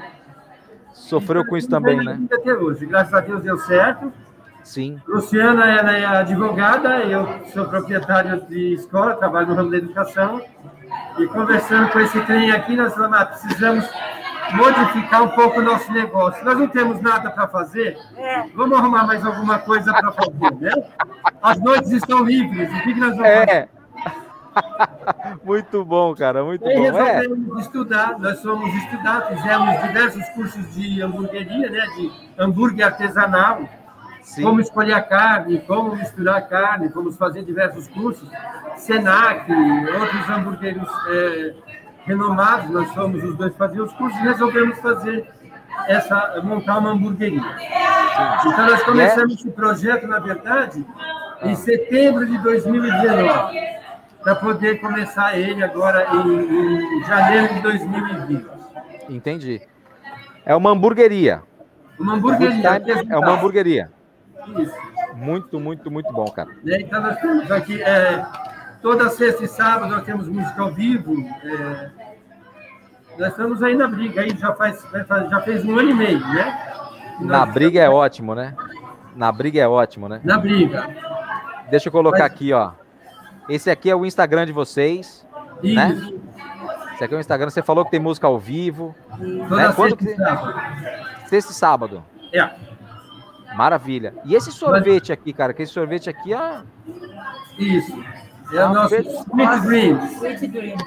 Sofreu com isso também, né? Até hoje. Graças a Deus deu certo. Sim. Luciana, ela é advogada, eu sou proprietário de escola, trabalho no ramo da educação. E conversando com esse trem aqui, nós falamos, ah, precisamos modificar um pouco o nosso negócio. Nós não temos nada para fazer, é. vamos arrumar mais alguma coisa para fazer, né? As noites estão livres, o que, nós vamos é. fazer? muito bom, cara, muito e bom. resolvemos é. estudar, nós fomos estudar, fizemos diversos cursos de hamburgueria, né, de hambúrguer artesanal, Sim. como escolher a carne, como misturar a carne, como fazer diversos cursos, Senac, outros hambúrgueres é, renomados, nós somos os dois fazer os cursos e resolvemos fazer essa, montar uma hamburgueria. Então nós começamos esse projeto, na verdade, em setembro de 2019, para poder começar ele agora em, em janeiro de 2020. Entendi. É uma hamburgueria. Uma hamburgueria. É uma hamburgueria. Muito, muito, muito bom, cara. Então nós temos aqui é, Toda sexta e sábado nós temos música ao vivo. É... Nós estamos aí na briga, aí já, faz, já fez um ano e meio, né? Na briga é ótimo, né? Na briga é ótimo, né? Na briga. Deixa eu colocar Mas... aqui, ó. Esse aqui é o Instagram de vocês, Isso. né? Esse aqui é o Instagram. Você falou que tem música ao vivo. Toda né? Quando que... sábado. Sexta e sábado. É. Maravilha. E esse sorvete aqui, cara? Que esse sorvete aqui é. Isso. É o nosso Sweet Dreams. Sweet Dreams.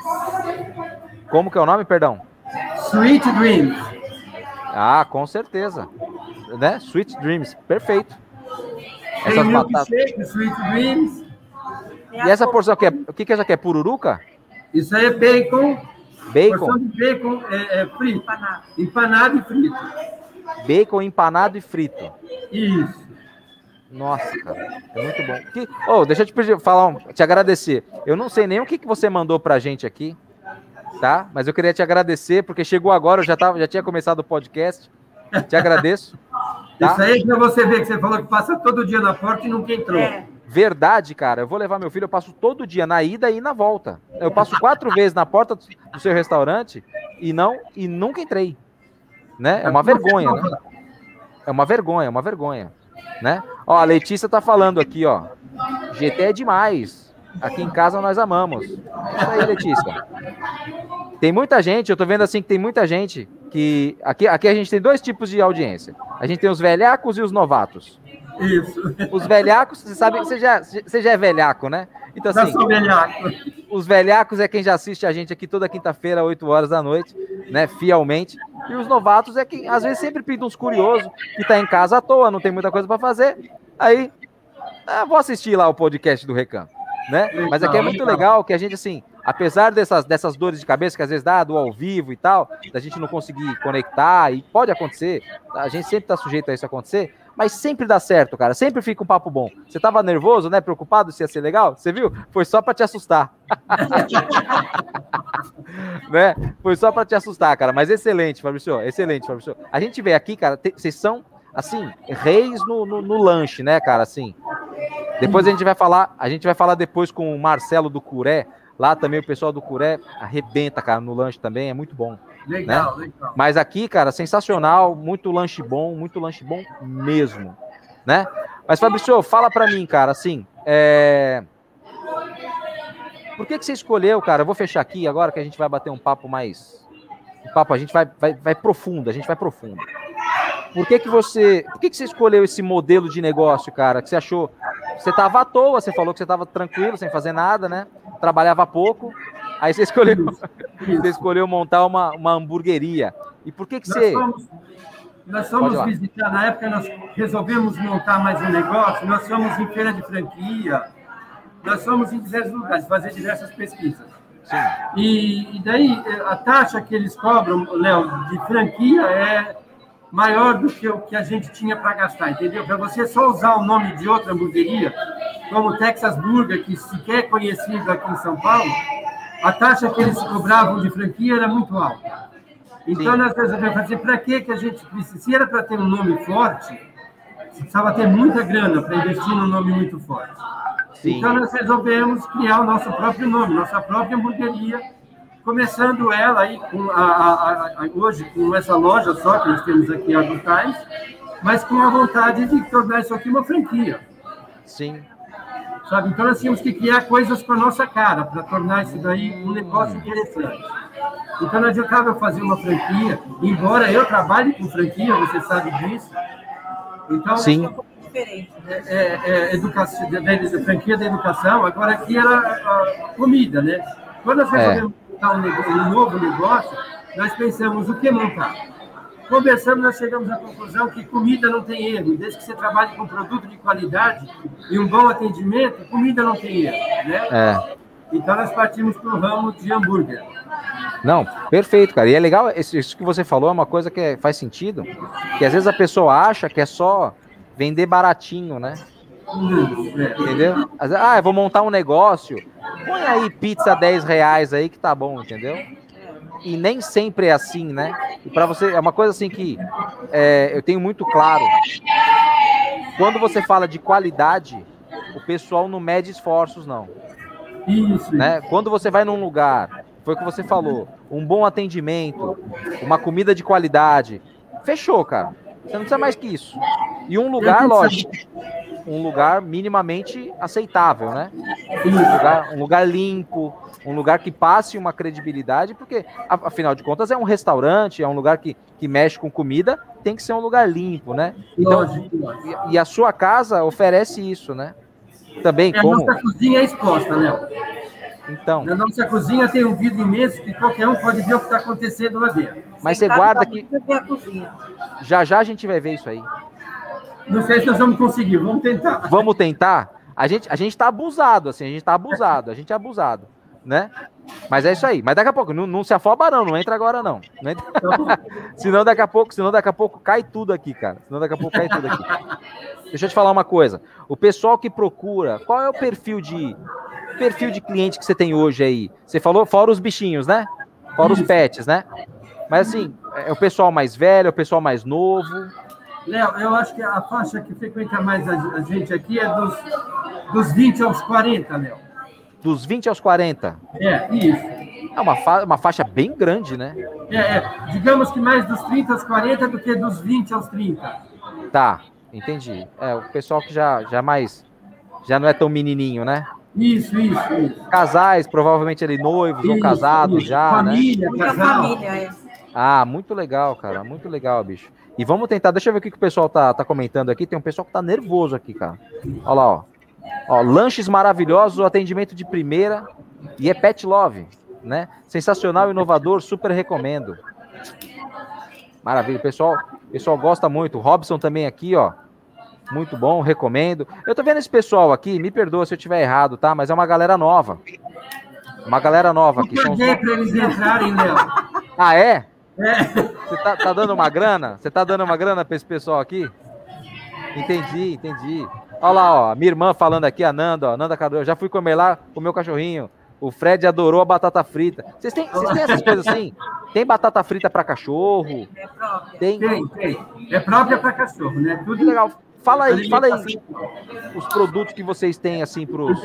Como que é o nome, perdão? Sweet Dreams. Ah, com certeza. Né? Sweet Dreams. Perfeito. Tem Essas batatas. Sweet Dreams. E essa porção aqui, é, o que, que é essa aqui? É pururuca? Isso aí é bacon. Bacon? Porção de bacon é, é frito. Empanado. Empanado e frito. Bacon empanado e frito. Isso. Nossa, cara, é muito bom. Que, oh, deixa eu te pedir, falar, um, te agradecer. Eu não sei nem o que, que você mandou pra gente aqui, tá? Mas eu queria te agradecer, porque chegou agora, eu já, tava, já tinha começado o podcast. Te agradeço. Tá? Isso aí pra você ver que você falou que passa todo dia na porta e nunca entrou. É. Verdade, cara. Eu vou levar meu filho, eu passo todo dia na ida e na volta. Eu passo quatro vezes na porta do seu restaurante e não e nunca entrei. Né? É uma vergonha, né? É uma vergonha, é uma vergonha, né? Ó, a Letícia tá falando aqui, ó. GT é demais. Aqui em casa nós amamos. Isso aí, Letícia. Tem muita gente, eu tô vendo assim que tem muita gente que aqui, aqui a gente tem dois tipos de audiência. A gente tem os velhacos e os novatos. Isso. Os velhacos, você sabe, você já, você já é velhaco, né? Então, assim, velhaco. Os velhacos é quem já assiste a gente aqui toda quinta-feira, 8 horas da noite, né? Fielmente. E os novatos é quem às vezes sempre pinta uns curiosos, que tá em casa à toa, não tem muita coisa para fazer. Aí, ah, vou assistir lá o podcast do Recanto, né? Mas aqui é muito legal que a gente, assim, apesar dessas, dessas dores de cabeça que às vezes dá do ao vivo e tal, da gente não conseguir conectar, e pode acontecer, a gente sempre tá sujeito a isso acontecer, mas sempre dá certo, cara. Sempre fica um papo bom. Você tava nervoso, né? Preocupado se ia ser legal? Você viu? Foi só para te assustar. né? Foi só para te assustar, cara. Mas excelente, Fabrício. Excelente, Fabrício. A gente vê aqui, cara, vocês são, assim, reis no, no, no, lanche, né, cara? Assim. Depois a gente vai falar, a gente vai falar depois com o Marcelo do Curé. Lá também o pessoal do Curé arrebenta, cara, no lanche também. É muito bom. Legal, né? legal. Mas aqui, cara, sensacional, muito lanche bom, muito lanche bom mesmo, né? Mas Fabrício, fala para mim, cara, assim, é... por que que você escolheu, cara? Eu vou fechar aqui agora que a gente vai bater um papo mais, um papo a gente vai, vai, vai profundo, a gente vai profundo. Por que que você, por que que você escolheu esse modelo de negócio, cara? Que você achou, você tava à toa, você falou que você tava tranquilo, sem fazer nada, né? Trabalhava pouco. Aí você escolheu, você escolheu montar uma, uma hamburgueria. E por que, que você. Fomos, nós fomos visitar, na época nós resolvemos montar mais um negócio, nós fomos em feira de franquia, nós fomos em diversos lugares fazer diversas pesquisas. E, e daí a taxa que eles cobram, Léo, de franquia é maior do que o que a gente tinha para gastar, entendeu? Para você só usar o nome de outra hamburgueria, como Texas Burger, que sequer é conhecido aqui em São Paulo, a taxa que eles cobravam de franquia era muito alta. Então, Sim. nós resolvemos fazer para que a gente precisa. Se era para ter um nome forte, precisava ter muita grana para investir num nome muito forte. Sim. Então, nós resolvemos criar o nosso próprio nome, nossa própria hamburgueria, começando ela aí com a, a, a, hoje com essa loja só que nós temos aqui, a Gutais, mas com a vontade de tornar isso aqui uma franquia. Sim sabe? Então nós tínhamos que criar coisas com a nossa cara para tornar isso daí um negócio interessante. Então não adiantava fazer uma franquia, embora eu trabalhe com franquia, você sabe disso. Então, Sim. É, é, é educação, da, franquia da educação, agora aqui era a comida, né? Quando nós é. resolvemos montar um, um novo negócio, nós pensamos o que montar? Conversando, nós chegamos à conclusão que comida não tem erro. Desde que você trabalhe com produto de qualidade e um bom atendimento, comida não tem erro. Né? É. Então, nós partimos para o ramo de hambúrguer. Não, perfeito, cara. E é legal, isso que você falou é uma coisa que é, faz sentido, que às vezes a pessoa acha que é só vender baratinho, né? Entendeu? Ah, eu vou montar um negócio, põe aí pizza 10 reais aí que tá bom, entendeu? e nem sempre é assim, né? E para você, é uma coisa assim que é, eu tenho muito claro. Quando você fala de qualidade, o pessoal não mede esforços, não. Isso. Né? Quando você vai num lugar, foi o que você falou, um bom atendimento, uma comida de qualidade, fechou, cara. Você não precisa mais que isso. E um lugar, lógico, um lugar minimamente aceitável, né? Um lugar, um lugar limpo, um lugar que passe uma credibilidade, porque, afinal de contas, é um restaurante, é um lugar que, que mexe com comida, tem que ser um lugar limpo, né? Então, e, e a sua casa oferece isso, né? Também é, como... A nossa cozinha é exposta, Léo. Então. Na nossa cozinha tem um vidro imenso que qualquer um pode ver o que está acontecendo lá dentro. Mas você guarda que. Já já a gente vai ver isso aí. Não sei se nós vamos conseguir, vamos tentar. Vamos tentar? A gente, a gente tá abusado, assim, a gente tá abusado, a gente é abusado, né? Mas é isso aí. Mas daqui a pouco, não, não se afoba, não, não entra agora, não. não entra... senão daqui a pouco, senão daqui a pouco cai tudo aqui, cara. Senão daqui a pouco cai tudo aqui. Deixa eu te falar uma coisa. O pessoal que procura, qual é o perfil de perfil de cliente que você tem hoje aí? Você falou fora os bichinhos, né? Fora os pets, né? Mas assim, é o pessoal mais velho, é o pessoal mais novo? Léo, eu acho que a faixa que frequenta mais a, gente aqui é dos, dos 20 aos 40, Léo. Dos 20 aos 40? É, isso. É uma, fa uma faixa bem grande, né? É, é, digamos que mais dos 30 aos 40 do que dos 20 aos 30. Tá, entendi. É, o pessoal que já, já mais. Já não é tão menininho, né? Isso, isso, isso. Casais, provavelmente ali noivos isso, ou casados isso. já, família, né? Casal. Família, é. Ah, muito legal, cara. Muito legal, bicho. E vamos tentar, deixa eu ver o que, que o pessoal tá, tá comentando aqui. Tem um pessoal que tá nervoso aqui, cara. Olha lá, ó. ó. Lanches maravilhosos, atendimento de primeira. E é pet love, né? Sensacional, inovador, super recomendo. Maravilha, pessoal. pessoal gosta muito. O Robson também aqui, ó. Muito bom, recomendo. Eu tô vendo esse pessoal aqui, me perdoa se eu tiver errado, tá? Mas é uma galera nova. Uma galera nova aqui. Eu são... para eles entrarem, Léo. Ah, é? Você tá, tá dando uma grana? Você tá dando uma grana para esse pessoal aqui? Entendi, entendi. Olha lá, ó, minha irmã falando aqui, a Nanda, ó, Nanda Cardoso, já fui comer lá com o meu cachorrinho. O Fred adorou a batata frita. Vocês têm, vocês têm essas coisas assim? Tem batata frita para cachorro? É própria. Tem, tem. tem. É própria para cachorro, né? Tudo legal. Fala aí, fala aí os produtos que vocês têm assim para os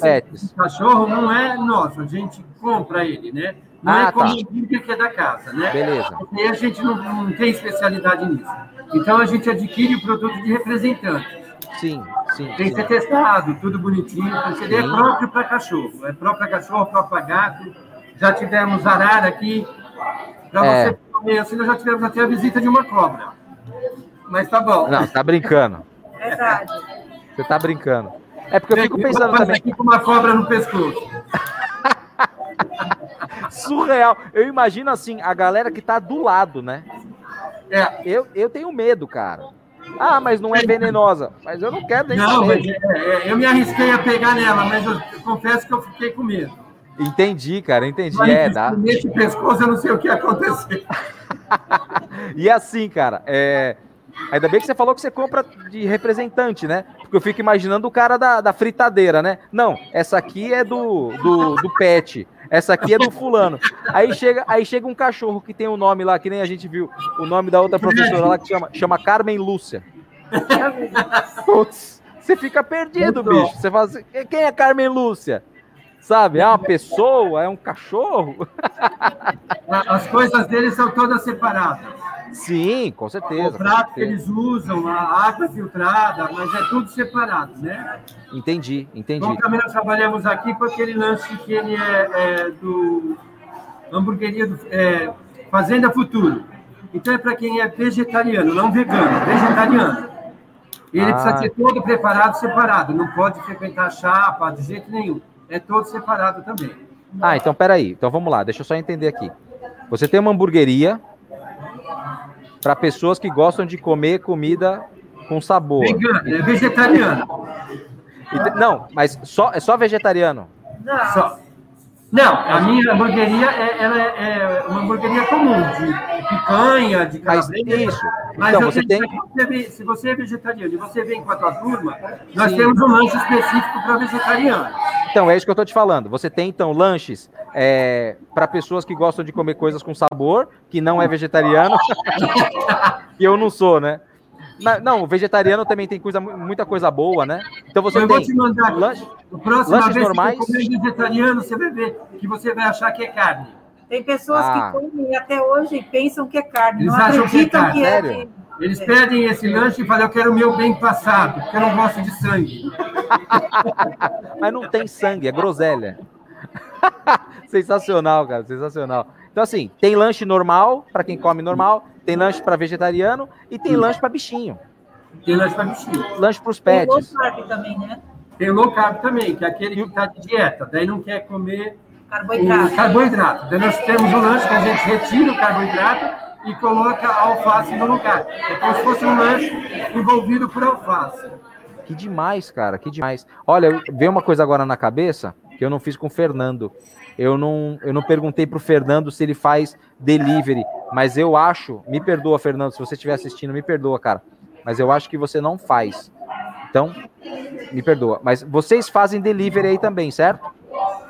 pets. Esse cachorro não é nosso, a gente compra ele, né? Não ah, é como tá. que é da casa, né? Beleza. Porque a gente não, não, tem especialidade nisso. Então a gente adquire o produto de representante. Sim, sim. Tem que ser testado, tudo bonitinho. Porque ele é próprio para cachorro. É próprio para cachorro, próprio para gato. Já tivemos arara aqui. Para é. você comer assim, nós já tivemos até a visita de uma cobra. Mas tá bom. Não, tá brincando. Verdade. Você tá brincando. É porque eu fico pensando também. aqui com uma cobra no pescoço. Surreal. Eu imagino assim, a galera que tá do lado, né? É. Eu, eu tenho medo, cara. Ah, mas não é venenosa. Mas eu não quero nem não, saber. É, é, eu me arrisquei a pegar nela, mas eu, eu confesso que eu fiquei com medo. Entendi, cara, entendi. Mas, é, dá. Nesse pescoço eu não sei o que aconteceu. e assim, cara, é, Ainda bem que você falou que você compra de representante, né? Porque eu fico imaginando o cara da, da fritadeira, né? Não, essa aqui é do, do, do pet. Essa aqui é do fulano. Aí chega, aí chega um cachorro que tem um nome lá, que nem a gente viu, o nome da outra professora lá que chama, chama Carmen Lúcia. Putz, você fica perdido, bicho. Você fala assim, quem é Carmen Lúcia? Sabe? É uma pessoa? É um cachorro? As coisas deles são todas separadas. Sim, com certeza. O prato que eles usam, a água filtrada, mas é tudo separado, né? Entendi, entendi. Então também nós trabalhamos aqui com aquele lanche que ele é, é do hamburgueria do é, Fazenda Futuro. Então é para quem é vegetariano, não vegano, vegetariano. Ele ah. precisa ser todo preparado, separado. Não pode frequentar chapa de jeito nenhum. É todo separado também. Ah, então peraí. Então vamos lá, deixa eu só entender aqui. Você tem uma hamburgueria para pessoas que gostam de comer comida com sabor. Vegano, é vegetariano. Não, mas só, é só vegetariano? Não. Só. Não, a minha hamburgueria é, ela é, é uma hamburgueria comum, de picanha, de calabresa. Mas isso. Mas então, você tem... Você, se você é vegetariano e você vem com a tua turma, nós Sim. temos um lanche específico para vegetariano. Então, é isso que eu estou te falando. Você tem, então, lanches é, para pessoas que gostam de comer coisas com sabor, que não é vegetariano, e eu não sou, né? Não, o vegetariano também tem coisa, muita coisa boa, né? Então você eu tem vou te mandar. Lanche, lanches normais. Que você comer vegetariano, você vai ver que você vai achar que é carne. Tem pessoas ah. que comem até hoje e pensam que é carne, Eles não acreditam que, é, que é. Eles pedem esse lanche e falam, eu quero o meu bem passado, porque eu não gosto de sangue. Mas não tem sangue, é groselha. sensacional, cara, sensacional. Então, assim, tem lanche normal, para quem come normal, tem lanche para vegetariano e tem lanche para bichinho. Tem lanche para bichinho. Lanche para os pets. Tem low carb também, né? Tem low carb também, que é aquele que está de dieta, daí não quer comer carboidrato. carboidrato. Daí nós temos um lanche que a gente retira o carboidrato e coloca a alface no lugar. É como se fosse um lanche envolvido por alface. Que demais, cara, que demais. Olha, veio uma coisa agora na cabeça que eu não fiz com o Fernando. Eu não, eu não perguntei para o Fernando se ele faz delivery, mas eu acho, me perdoa, Fernando, se você estiver assistindo, me perdoa, cara, mas eu acho que você não faz. Então, me perdoa. Mas vocês fazem delivery aí também, certo?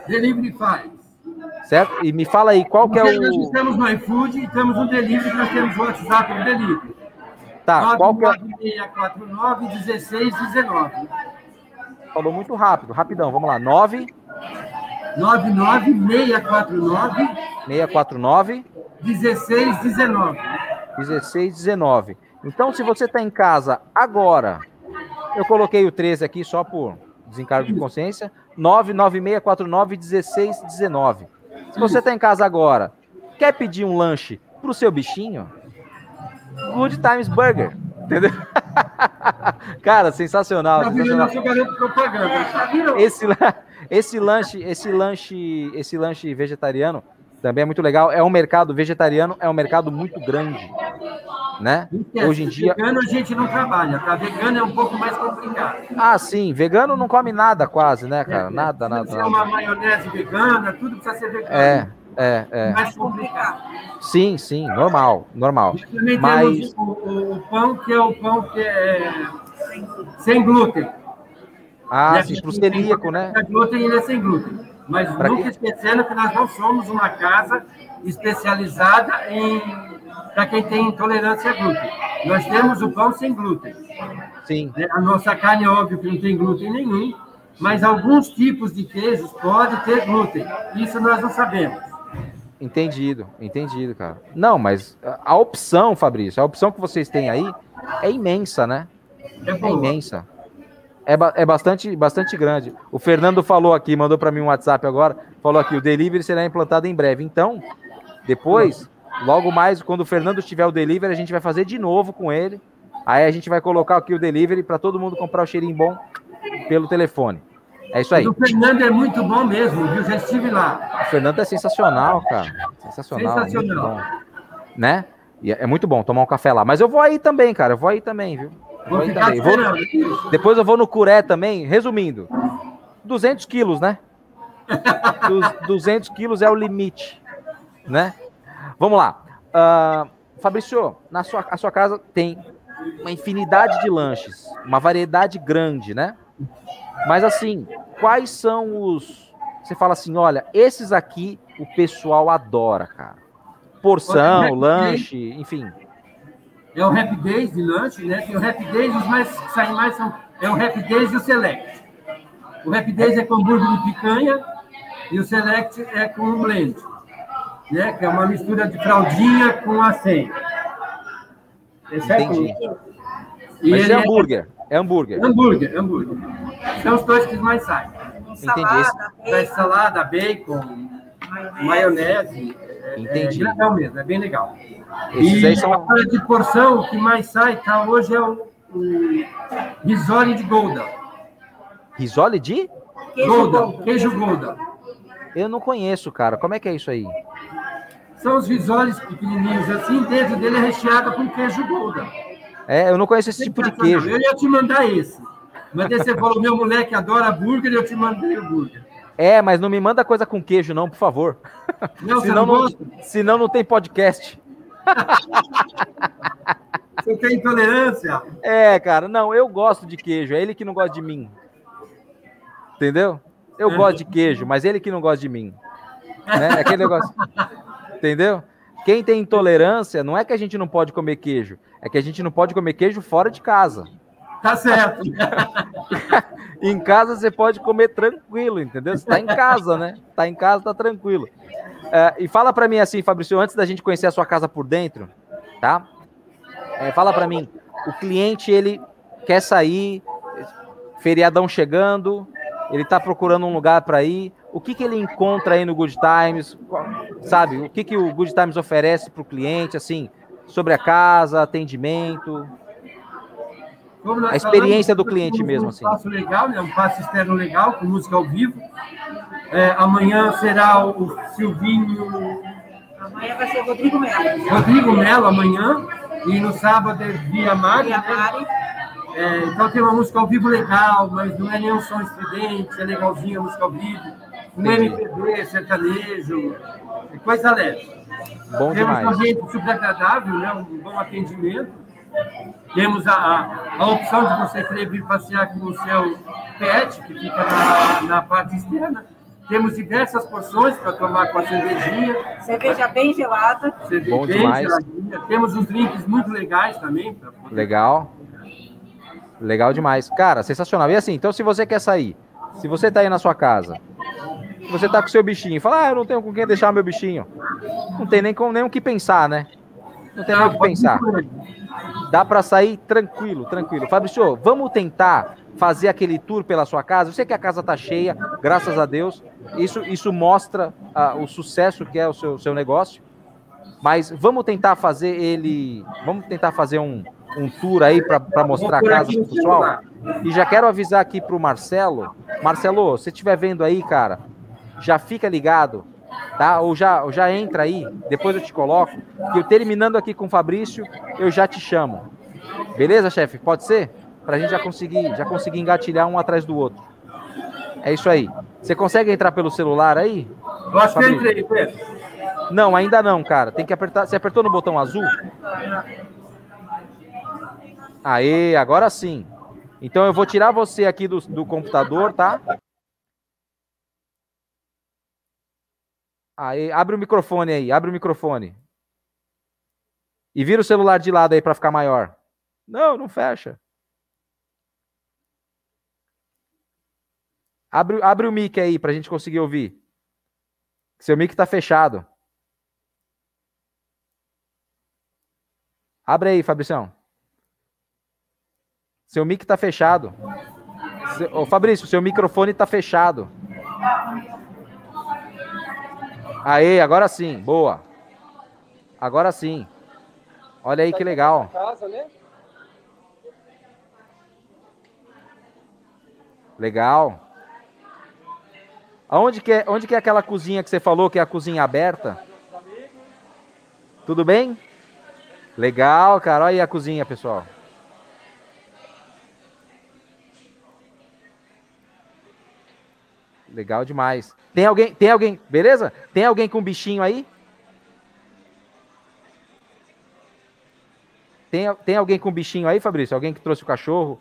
Delivery faz. Certo? E me fala aí, qual que é o... Nós estamos no iFood e temos um delivery, nós temos o WhatsApp do delivery. Tá, qual que é... 9649 1619. Falou muito rápido, rapidão, vamos lá. 9... 99649 649 1619. 1619. Então, se você está em casa agora, eu coloquei o 13 aqui só por desencargo de consciência, 99649 1619. Se você está em casa agora, quer pedir um lanche para o seu bichinho, Good Times Burger. Entendeu? Cara, sensacional. Sensacional. Esse, esse lanche, esse lanche, esse lanche vegetariano também é muito legal. É um mercado vegetariano, é um mercado muito grande, né? Hoje em dia. Vegano a gente não trabalha, tá? Vegano é um pouco mais complicado. Ah, sim. Vegano não come nada quase, né, cara? É, nada, nada. nada. uma maionese vegana, tudo precisa ser vegano. É. É, é. Mais complicado. Sim, sim, normal, normal. também Mas... o, o, pão, que é o pão que é sem glúten. Ah, né? sim, para o celíaco, né? glúten ele é sem glúten. Mas pra nunca que... esquecendo que nós não somos uma casa especializada em para quem tem intolerância a glúten. Nós temos o pão sem glúten. Sim. Né? A nossa carne, é óbvio que não tem glúten nenhum, mas alguns tipos de queijos podem ter glúten. Isso nós não sabemos. Entendido, entendido, cara. Não, mas a opção, Fabrício, a opção que vocês têm aí é imensa, né? É, é imensa. É, é bastante, bastante grande. O Fernando falou aqui, mandou para mim um WhatsApp agora, falou aqui, o delivery será implantado em breve. Então, depois, logo mais, quando o Fernando tiver o delivery, a gente vai fazer de novo com ele. Aí a gente vai colocar aqui o delivery para todo mundo comprar o cheirinho bom pelo telefone. É isso aí. O Fernando é muito bom mesmo, viu? Já estive lá. O Fernando é sensacional, cara. Sensacional. Sensacional. Né? E é muito bom tomar um café lá. Mas eu vou aí também, cara. Eu vou aí também, viu? Vou, vou também. Vou... Depois eu vou no Curé também. Resumindo, 200 quilos, né? 200 quilos é o limite, né? Vamos lá. Uh, Fabrício, na sua, a sua casa tem uma infinidade de lanches, uma variedade grande, né? Mas assim, quais são os. Você fala assim, olha, esses aqui o pessoal adora, cara. Porção, lanche, enfim. É o Happy Days de lanche, né? Tem o Happy Days, os mais que saem mais são. É o Happy Days e o Select. O Happy Days é com hambúrguer de picanha e o Select é com um blend. Né? Que é uma mistura de fraldinha com acém. É Entendi. É Mas é hambúrguer. É hambúrguer. Hambúrguer, hambúrguer. São os dois que mais saem. Entendi. Salada, salada, bacon, maionese. É, Entendi. É legal mesmo, é bem legal. Esses e são... a de porção, o que mais sai tá, hoje é o, o risole de Golda. Risole de? Golda, queijo Golda. Eu não conheço, cara. Como é que é isso aí? São os risoles pequenininhos assim, dentro dele é recheado com queijo Golda. É, eu não conheço esse tipo de queijo. Eu ia te mandar esse. Mas você falou, meu moleque adora burger, eu te mandei o burger. É, mas não me manda coisa com queijo, não, por favor. Não, senão, não, não, senão não tem podcast. Você tem intolerância? É, cara, não, eu gosto de queijo, é ele que não gosta de mim. Entendeu? Eu gosto de queijo, mas ele que não gosta de mim. Né? É aquele negócio. Entendeu? Quem tem intolerância, não é que a gente não pode comer queijo, é que a gente não pode comer queijo fora de casa. Tá certo. em casa você pode comer tranquilo, entendeu? Você tá em casa, né? Tá em casa, tá tranquilo. É, e fala para mim assim, Fabrício, antes da gente conhecer a sua casa por dentro, tá? é, fala para mim, o cliente ele quer sair, feriadão chegando, ele está procurando um lugar para ir. O que, que ele encontra aí no Good Times? Sabe? O que, que o Good Times oferece para o cliente, assim, sobre a casa, atendimento? A experiência do cliente mesmo, assim. Um passo legal, né? um passo externo legal, com música ao vivo. É, amanhã será o Silvinho. Amanhã vai ser o Rodrigo Melo. Rodrigo Melo, amanhã. E no sábado é Via Mari. Via Mari. É, então tem uma música ao vivo legal, mas não é nenhum som estridente, é legalzinho a música ao vivo. Um MPB, sertanejo, é coisa leve. Bom Temos demais. um ambiente super agradável, né? um bom atendimento. Temos a, a, a opção de você querer vir passear com o seu pet, que fica na, na parte externa. Temos diversas porções para tomar com a cervejinha. Cerveja bem gelada. Cerveja Bom bem demais. geladinha. Temos uns drinks muito legais também. poder- Legal. Legal demais. Cara, sensacional. E assim, então se você quer sair, se você tá aí na sua casa, você tá com seu bichinho, e fala, ah, eu não tenho com quem deixar meu bichinho. Não tem nem, com, nem o que pensar, né? Não tem nem o que pensar. Dá para sair tranquilo, tranquilo. Fabrício, vamos tentar fazer aquele tour pela sua casa. Eu sei que a casa tá cheia, graças a Deus. Isso, isso mostra ah, o sucesso que é o seu, seu negócio. Mas vamos tentar fazer ele. Vamos tentar fazer um, um tour aí para mostrar a casa pro pessoal. E já quero avisar aqui pro Marcelo. Marcelo, se estiver vendo aí, cara, já fica ligado, tá? Ou já, ou já entra aí, depois eu te coloco. Que eu terminando aqui com o Fabrício, eu já te chamo. Beleza, chefe? Pode ser? Pra gente já conseguir, já conseguir engatilhar um atrás do outro. É isso aí. Você consegue entrar pelo celular aí? Eu acho que eu Fabrício? entrei, Pedro. Não, ainda não, cara. Tem que apertar. Você apertou no botão azul? Aê, agora sim. Então eu vou tirar você aqui do, do computador, tá? Aí, abre o microfone aí, abre o microfone. E vira o celular de lado aí para ficar maior. Não, não fecha. Abre, abre o mic aí pra gente conseguir ouvir. Seu mic tá fechado. Abre aí, Fabricião. Seu mic tá fechado. Seu- Ô, Fabrício, seu microfone tá fechado. Aê, agora sim. Boa. Agora sim. Olha aí que legal. Legal. Aonde que é, onde que é aquela cozinha que você falou que é a cozinha aberta? Tudo bem? Legal, cara. Olha aí a cozinha, pessoal. Legal demais. Tem alguém, tem alguém, beleza? Tem alguém com bichinho aí? Tem, tem alguém com bichinho aí, Fabrício? Alguém que trouxe o cachorro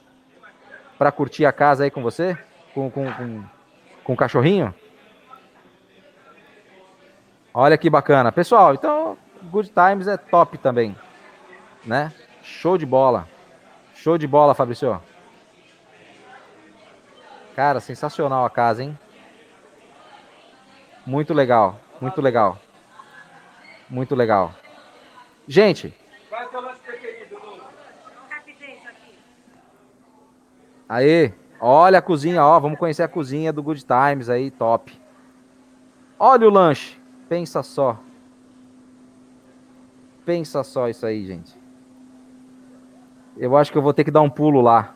para curtir a casa aí com você? Com, com, com, com o cachorrinho? Olha que bacana. Pessoal, então, Good Times é top também. Né? Show de bola. Show de bola, Fabrício. Cara, sensacional a casa, hein? Muito legal, muito legal. Muito legal. Gente, aí, olha a cozinha, ó, vamos conhecer a cozinha do Good Times aí, top. Olha o lanche, pensa só. Pensa só isso aí, gente. Eu acho que eu vou ter que dar um pulo lá.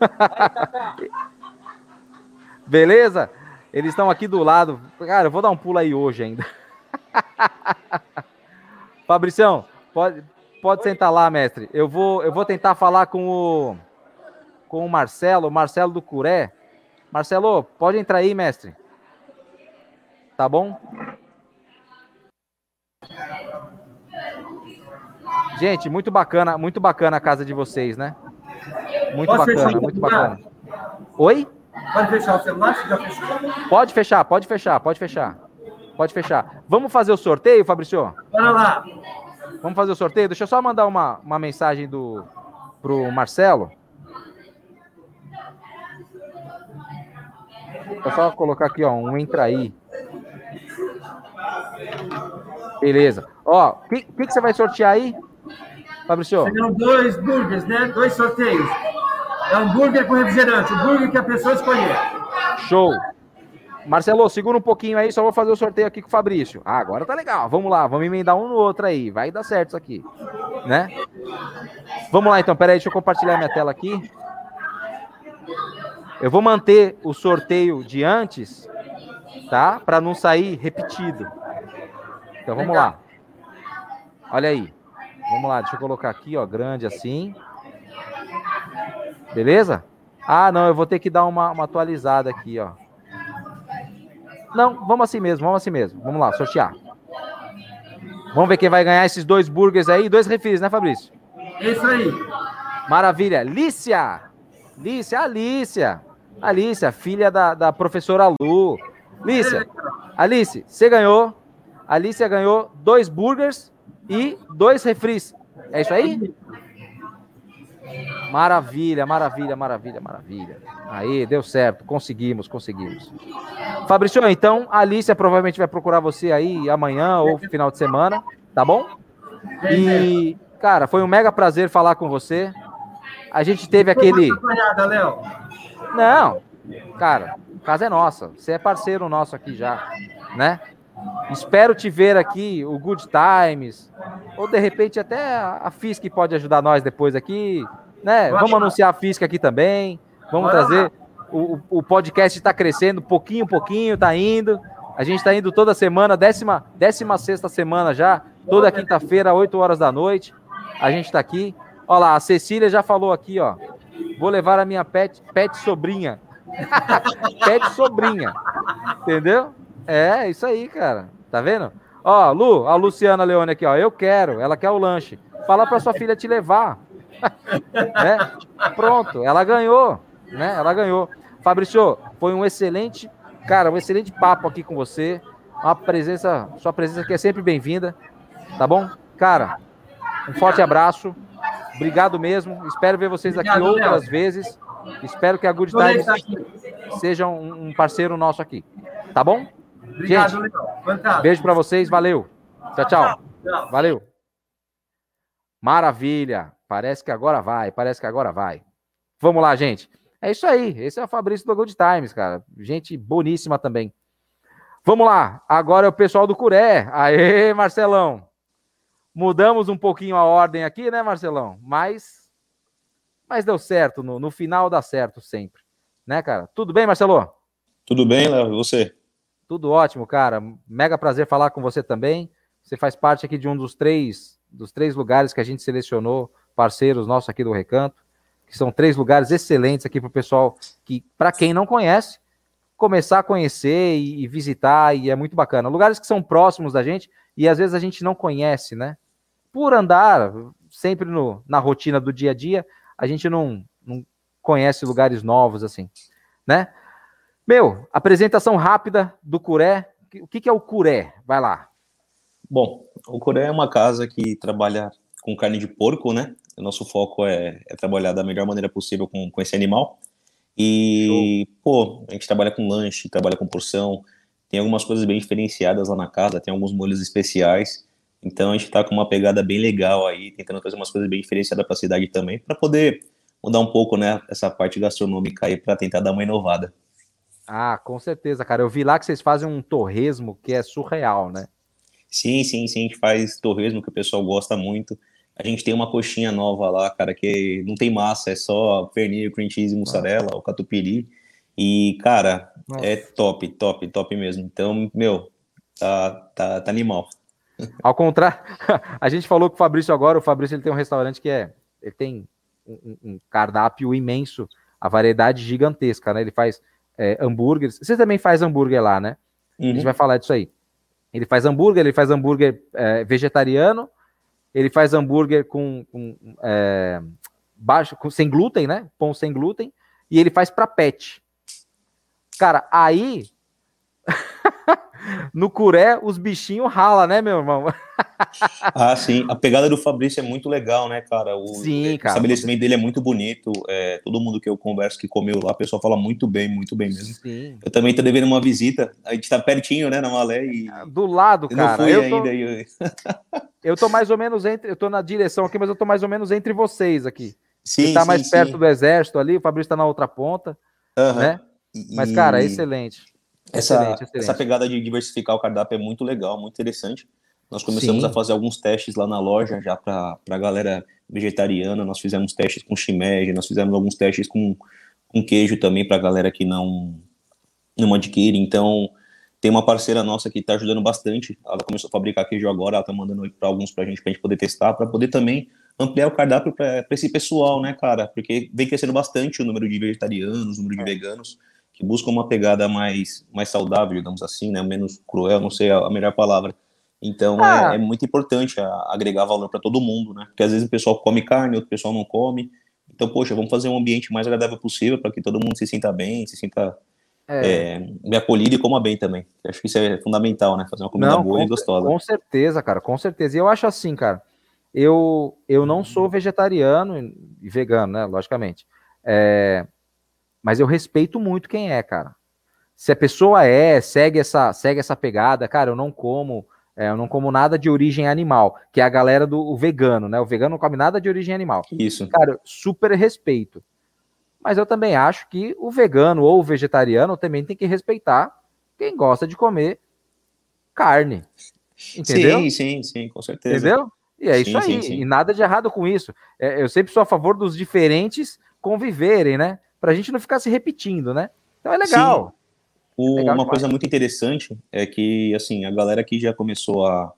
Beleza? Eles estão aqui do lado. Cara, eu vou dar um pulo aí hoje ainda. Fabricião, pode, pode sentar lá, mestre. Eu vou, eu vou tentar falar com o com o Marcelo, o Marcelo do Curé. Marcelo, pode entrar aí, mestre. Tá bom? Gente, muito bacana, muito bacana a casa de vocês, né? Muito Posso bacana, muito bacana. Oi? Pode fechar o celular? Já fechou? Pode fechar, pode fechar, pode fechar. Pode fechar. Vamos fazer o sorteio, Fabrício? Bora lá. Vamos fazer o sorteio? Deixa eu só mandar uma, uma mensagem do pro Marcelo. Vou só colocar aqui, ó, um entra aí. Beleza. Ó, o que, que, que você vai sortear aí? Fabrício? Serão dois burgers, né? Dois sorteios. É hambúrguer com refrigerante, o hambúrguer que a pessoa escolher. Show. Marcelo, segura um pouquinho aí, só vou fazer o sorteio aqui com o Fabrício. Ah, agora tá legal. Vamos lá, vamos emendar um no outro aí. Vai dar certo isso aqui, né? Vamos lá então, peraí, deixa eu compartilhar minha tela aqui. Eu vou manter o sorteio de antes, tá? Para não sair repetido. Então vamos lá. Olha aí. Vamos lá, deixa eu colocar aqui, ó, grande assim. Beleza? Ah, não, eu vou ter que dar uma, uma atualizada aqui, ó. Não, vamos assim mesmo, vamos assim mesmo. Vamos lá, sortear. Vamos ver quem vai ganhar esses dois burgers aí, dois refis, né, Fabrício? Isso aí. Maravilha. Lícia! Lícia, Alícia. Alícia, filha da, da professora Lu. Lícia, Alice, você ganhou. Alicia ganhou dois burgers e dois refris. É isso aí? Maravilha, maravilha, maravilha, maravilha. Aí, deu certo. Conseguimos, conseguimos. Fabrício, então, a Alicia provavelmente vai procurar você aí amanhã ou final de semana, tá bom? E, cara, foi um mega prazer falar com você. A gente teve aquele. Não, cara, a casa é nossa. Você é parceiro nosso aqui já, né? Espero te ver aqui, o Good Times, ou de repente até a FISC pode ajudar nós depois aqui, né? Vamos anunciar a FISC aqui também, vamos trazer. O, o podcast está crescendo pouquinho, pouquinho, tá indo. A gente está indo toda semana, décima, décima sexta semana já, toda quinta-feira, 8 horas da noite. A gente está aqui. Olha lá, a Cecília já falou aqui, ó. Vou levar a minha pet, pet sobrinha. pet sobrinha. Entendeu? É, isso aí, cara. Tá vendo? Ó, Lu, a Luciana Leone aqui, ó. Eu quero, ela quer o lanche. Fala pra sua filha te levar. né? Pronto, ela ganhou, né? Ela ganhou. Fabrício, foi um excelente, cara, um excelente papo aqui com você. Uma presença, sua presença aqui é sempre bem-vinda, tá bom? Cara, um forte abraço. Obrigado mesmo. Espero ver vocês aqui Obrigado, outras Léo. vezes. Espero que a Good Times seja um parceiro nosso aqui. Tá bom? Obrigado, Gente, beijo para vocês, valeu. Tchau, tchau. Valeu. Maravilha. Parece que agora vai, parece que agora vai. Vamos lá, gente. É isso aí. Esse é o Fabrício do Good Times, cara. Gente boníssima também. Vamos lá. Agora é o pessoal do Curé. Aê, Marcelão. Mudamos um pouquinho a ordem aqui, né, Marcelão? Mas mas deu certo, no, no final dá certo sempre. Né, cara? Tudo bem, Marcelo? Tudo bem, Léo, e você? Tudo ótimo, cara. Mega prazer falar com você também. Você faz parte aqui de um dos três, dos três lugares que a gente selecionou, parceiros nossos aqui do Recanto, que são três lugares excelentes aqui para o pessoal que, para quem não conhece, começar a conhecer e, e, visitar, e é muito bacana. Lugares que são próximos da gente e às vezes a gente não conhece, né? Por andar sempre no, na rotina do dia a dia, a gente não, não conhece lugares novos assim, né? Meu, apresentação rápida do Curé. O que, que é o Curé? Vai lá. Bom, o Curé é uma casa que trabalha com carne de porco, né? O nosso foco é, é trabalhar da melhor maneira possível com, com esse animal. E, Show. pô, a gente trabalha com lanche, trabalha com porção, tem algumas coisas bem diferenciadas lá na casa, tem alguns molhos especiais. Então a gente tá com uma pegada bem legal aí, tentando fazer umas coisas bem diferenciadas para a cidade também, para poder mudar um pouco, né, essa parte gastronômica aí, para tentar dar uma inovada. Ah, com certeza, cara. Eu vi lá que vocês fazem um torresmo que é surreal, né? Sim, sim, sim. A gente faz torresmo que o pessoal gosta muito. A gente tem uma coxinha nova lá, cara, que não tem massa, é só pernil, cream cheese e mussarela, o catupiry. E, cara, Nossa. é top, top, top mesmo. Então, meu, tá, tá, tá animal. Ao contrário, a gente falou com o Fabrício agora, o Fabrício ele tem um restaurante que é, ele tem um, um cardápio imenso, a variedade gigantesca, né? Ele faz é, hambúrgueres. Você também faz hambúrguer lá, né? Uhum. A gente uhum. vai falar disso aí. Ele faz hambúrguer, ele faz hambúrguer é, vegetariano, ele faz hambúrguer com, com é, baixo, com, sem glúten, né? Pão sem glúten, e ele faz para pet. Cara, aí no curé os bichinhos rala, né, meu irmão? ah, sim. A pegada do Fabrício é muito legal, né, cara? O, sim, cara. O estabelecimento dele é muito bonito. É, todo mundo que eu converso que comeu lá, a pessoa fala muito bem, muito bem mesmo. Sim. Eu também tô devendo uma visita. A gente tá pertinho, né, na Malé. E... Ah, do lado, eu cara. Não fui eu ainda. Tô... Eu... eu tô mais ou menos entre. Eu tô na direção aqui, mas eu tô mais ou menos entre vocês aqui. Sim, Você tá sim, mais sim. perto do exército ali, o Fabrício tá na outra ponta, né? Mas, cara, é excelente. Essa, Excelente, excelente. essa pegada de diversificar o cardápio é muito legal, muito interessante. Nós começamos Sim. a fazer alguns testes lá na loja, já para a galera vegetariana. Nós fizemos testes com shimeji, nós fizemos alguns testes com, com queijo também para a galera que não, não adquire. Então, tem uma parceira nossa que está ajudando bastante. Ela começou a fabricar queijo agora, ela está mandando para alguns para a gente, para a gente poder testar, para poder também ampliar o cardápio para esse pessoal, né, cara? Porque vem crescendo bastante o número de vegetarianos, o número É. de veganos que buscam uma pegada mais, mais saudável, digamos assim, né? Menos cruel, não sei a, melhor palavra. Então Ah. é, é muito importante agregar valor para todo mundo, né? Porque às vezes o pessoal come carne, outro pessoal não come. Então, poxa, vamos fazer um ambiente mais agradável possível para que todo mundo se sinta bem, se sinta É. é, bem acolhido e coma bem também. Eu Acho que isso é fundamental, né? Fazer uma comida boa com, e gostosa. com certeza, cara, com certeza. E eu acho assim, cara, eu, eu não sou vegetariano e e vegano, né, logicamente. É, mas eu respeito muito quem é, cara. Se a pessoa é, segue essa, segue essa pegada, cara, eu não como, é, eu não como nada de origem animal, que é a galera do vegano, né? O vegano não come nada de origem animal. Isso. Cara, super respeito. Mas eu também acho que o vegano ou o vegetariano também tem que respeitar quem gosta de comer carne. Entendeu? Sim, sim, sim, com certeza. Entendeu? E é Sim, isso aí. sim, sim. E nada de errado com isso. É, eu sempre sou a favor dos diferentes conviverem, né? Pra gente não ficar se repetindo, né? Então é legal. O- Legal uma coisa muito interessante é que, assim, a galera que já começou a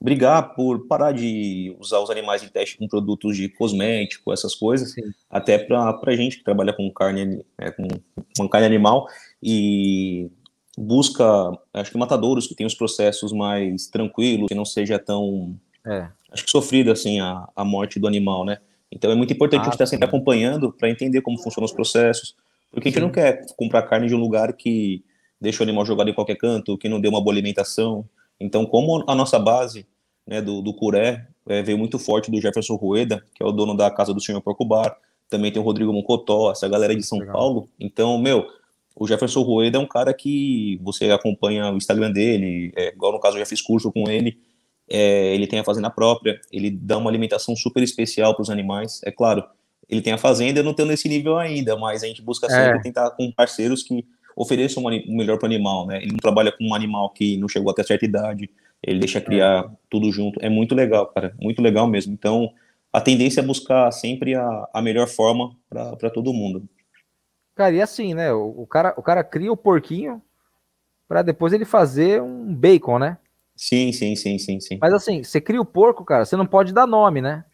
brigar por parar de usar os animais em teste com produtos de cosmético, essas coisas, Sim. até pra, pra gente que trabalha com carne, é, com, com carne animal e busca, acho que matadouros que tem os processos mais tranquilos, que não seja tão, É. acho que sofrido, assim, a, a morte do animal, né? Então é muito importante Ah, a gente estar sempre sim. acompanhando para entender como funcionam os processos, porque a gente não quer comprar carne de um lugar que deixa o animal jogado em qualquer canto, que não deu uma boa alimentação. Então, como a nossa base né, do, do Curé é, veio muito forte do Jefferson Rueda, que é o dono da Casa do Senhor Porco Bar, também tem o Rodrigo Mocotó, essa galera de São Legal. Paulo. Então, meu, o Jefferson Rueda é um cara que você acompanha o Instagram dele, é, igual no caso eu já fiz curso com ele, é, ele tem a fazenda própria, ele dá uma alimentação super especial para os animais. É claro, ele tem a fazenda, eu não tenho nesse nível ainda, mas a gente busca sempre É. tentar com parceiros que ofereçam um o melhor para o animal, né? Ele não trabalha com um animal que não chegou até certa idade, ele deixa criar tudo junto. É muito legal, cara, muito legal mesmo. Então, a tendência é buscar sempre a, a melhor forma para todo mundo. Cara, e assim, né? O, o cara, o cara cria o porquinho pra depois ele fazer um bacon, né? Sim, sim, sim, sim, sim. Mas assim, você cria o porco, cara, você não pode dar nome, né?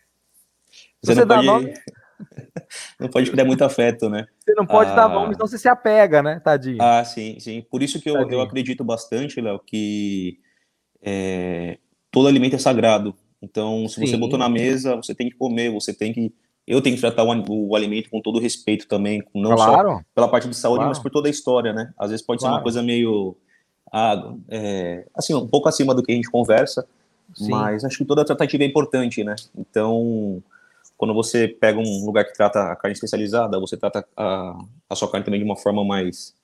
Você você, não dá pode, nome, não pode criar muito afeto, né? você não pode dar Ah. nome, senão você se apega, né, tadinho? Ah, sim, sim. Por isso que eu, Tadinho. eu acredito bastante, Léo, que é, todo alimento é sagrado. Então, se você Sim. botou na mesa, você tem que comer, você tem que. Eu tenho que tratar o, o alimento com todo respeito também, não só claro. pela parte de saúde, Claro. mas por toda a história, né? Às vezes pode ser Claro. uma coisa meio. Ah, é, assim, um pouco acima do que a gente conversa, Sim. mas acho que toda tratativa é importante, né? Então, quando você pega um lugar que trata a carne especializada, você trata a, a sua carne também de uma forma mais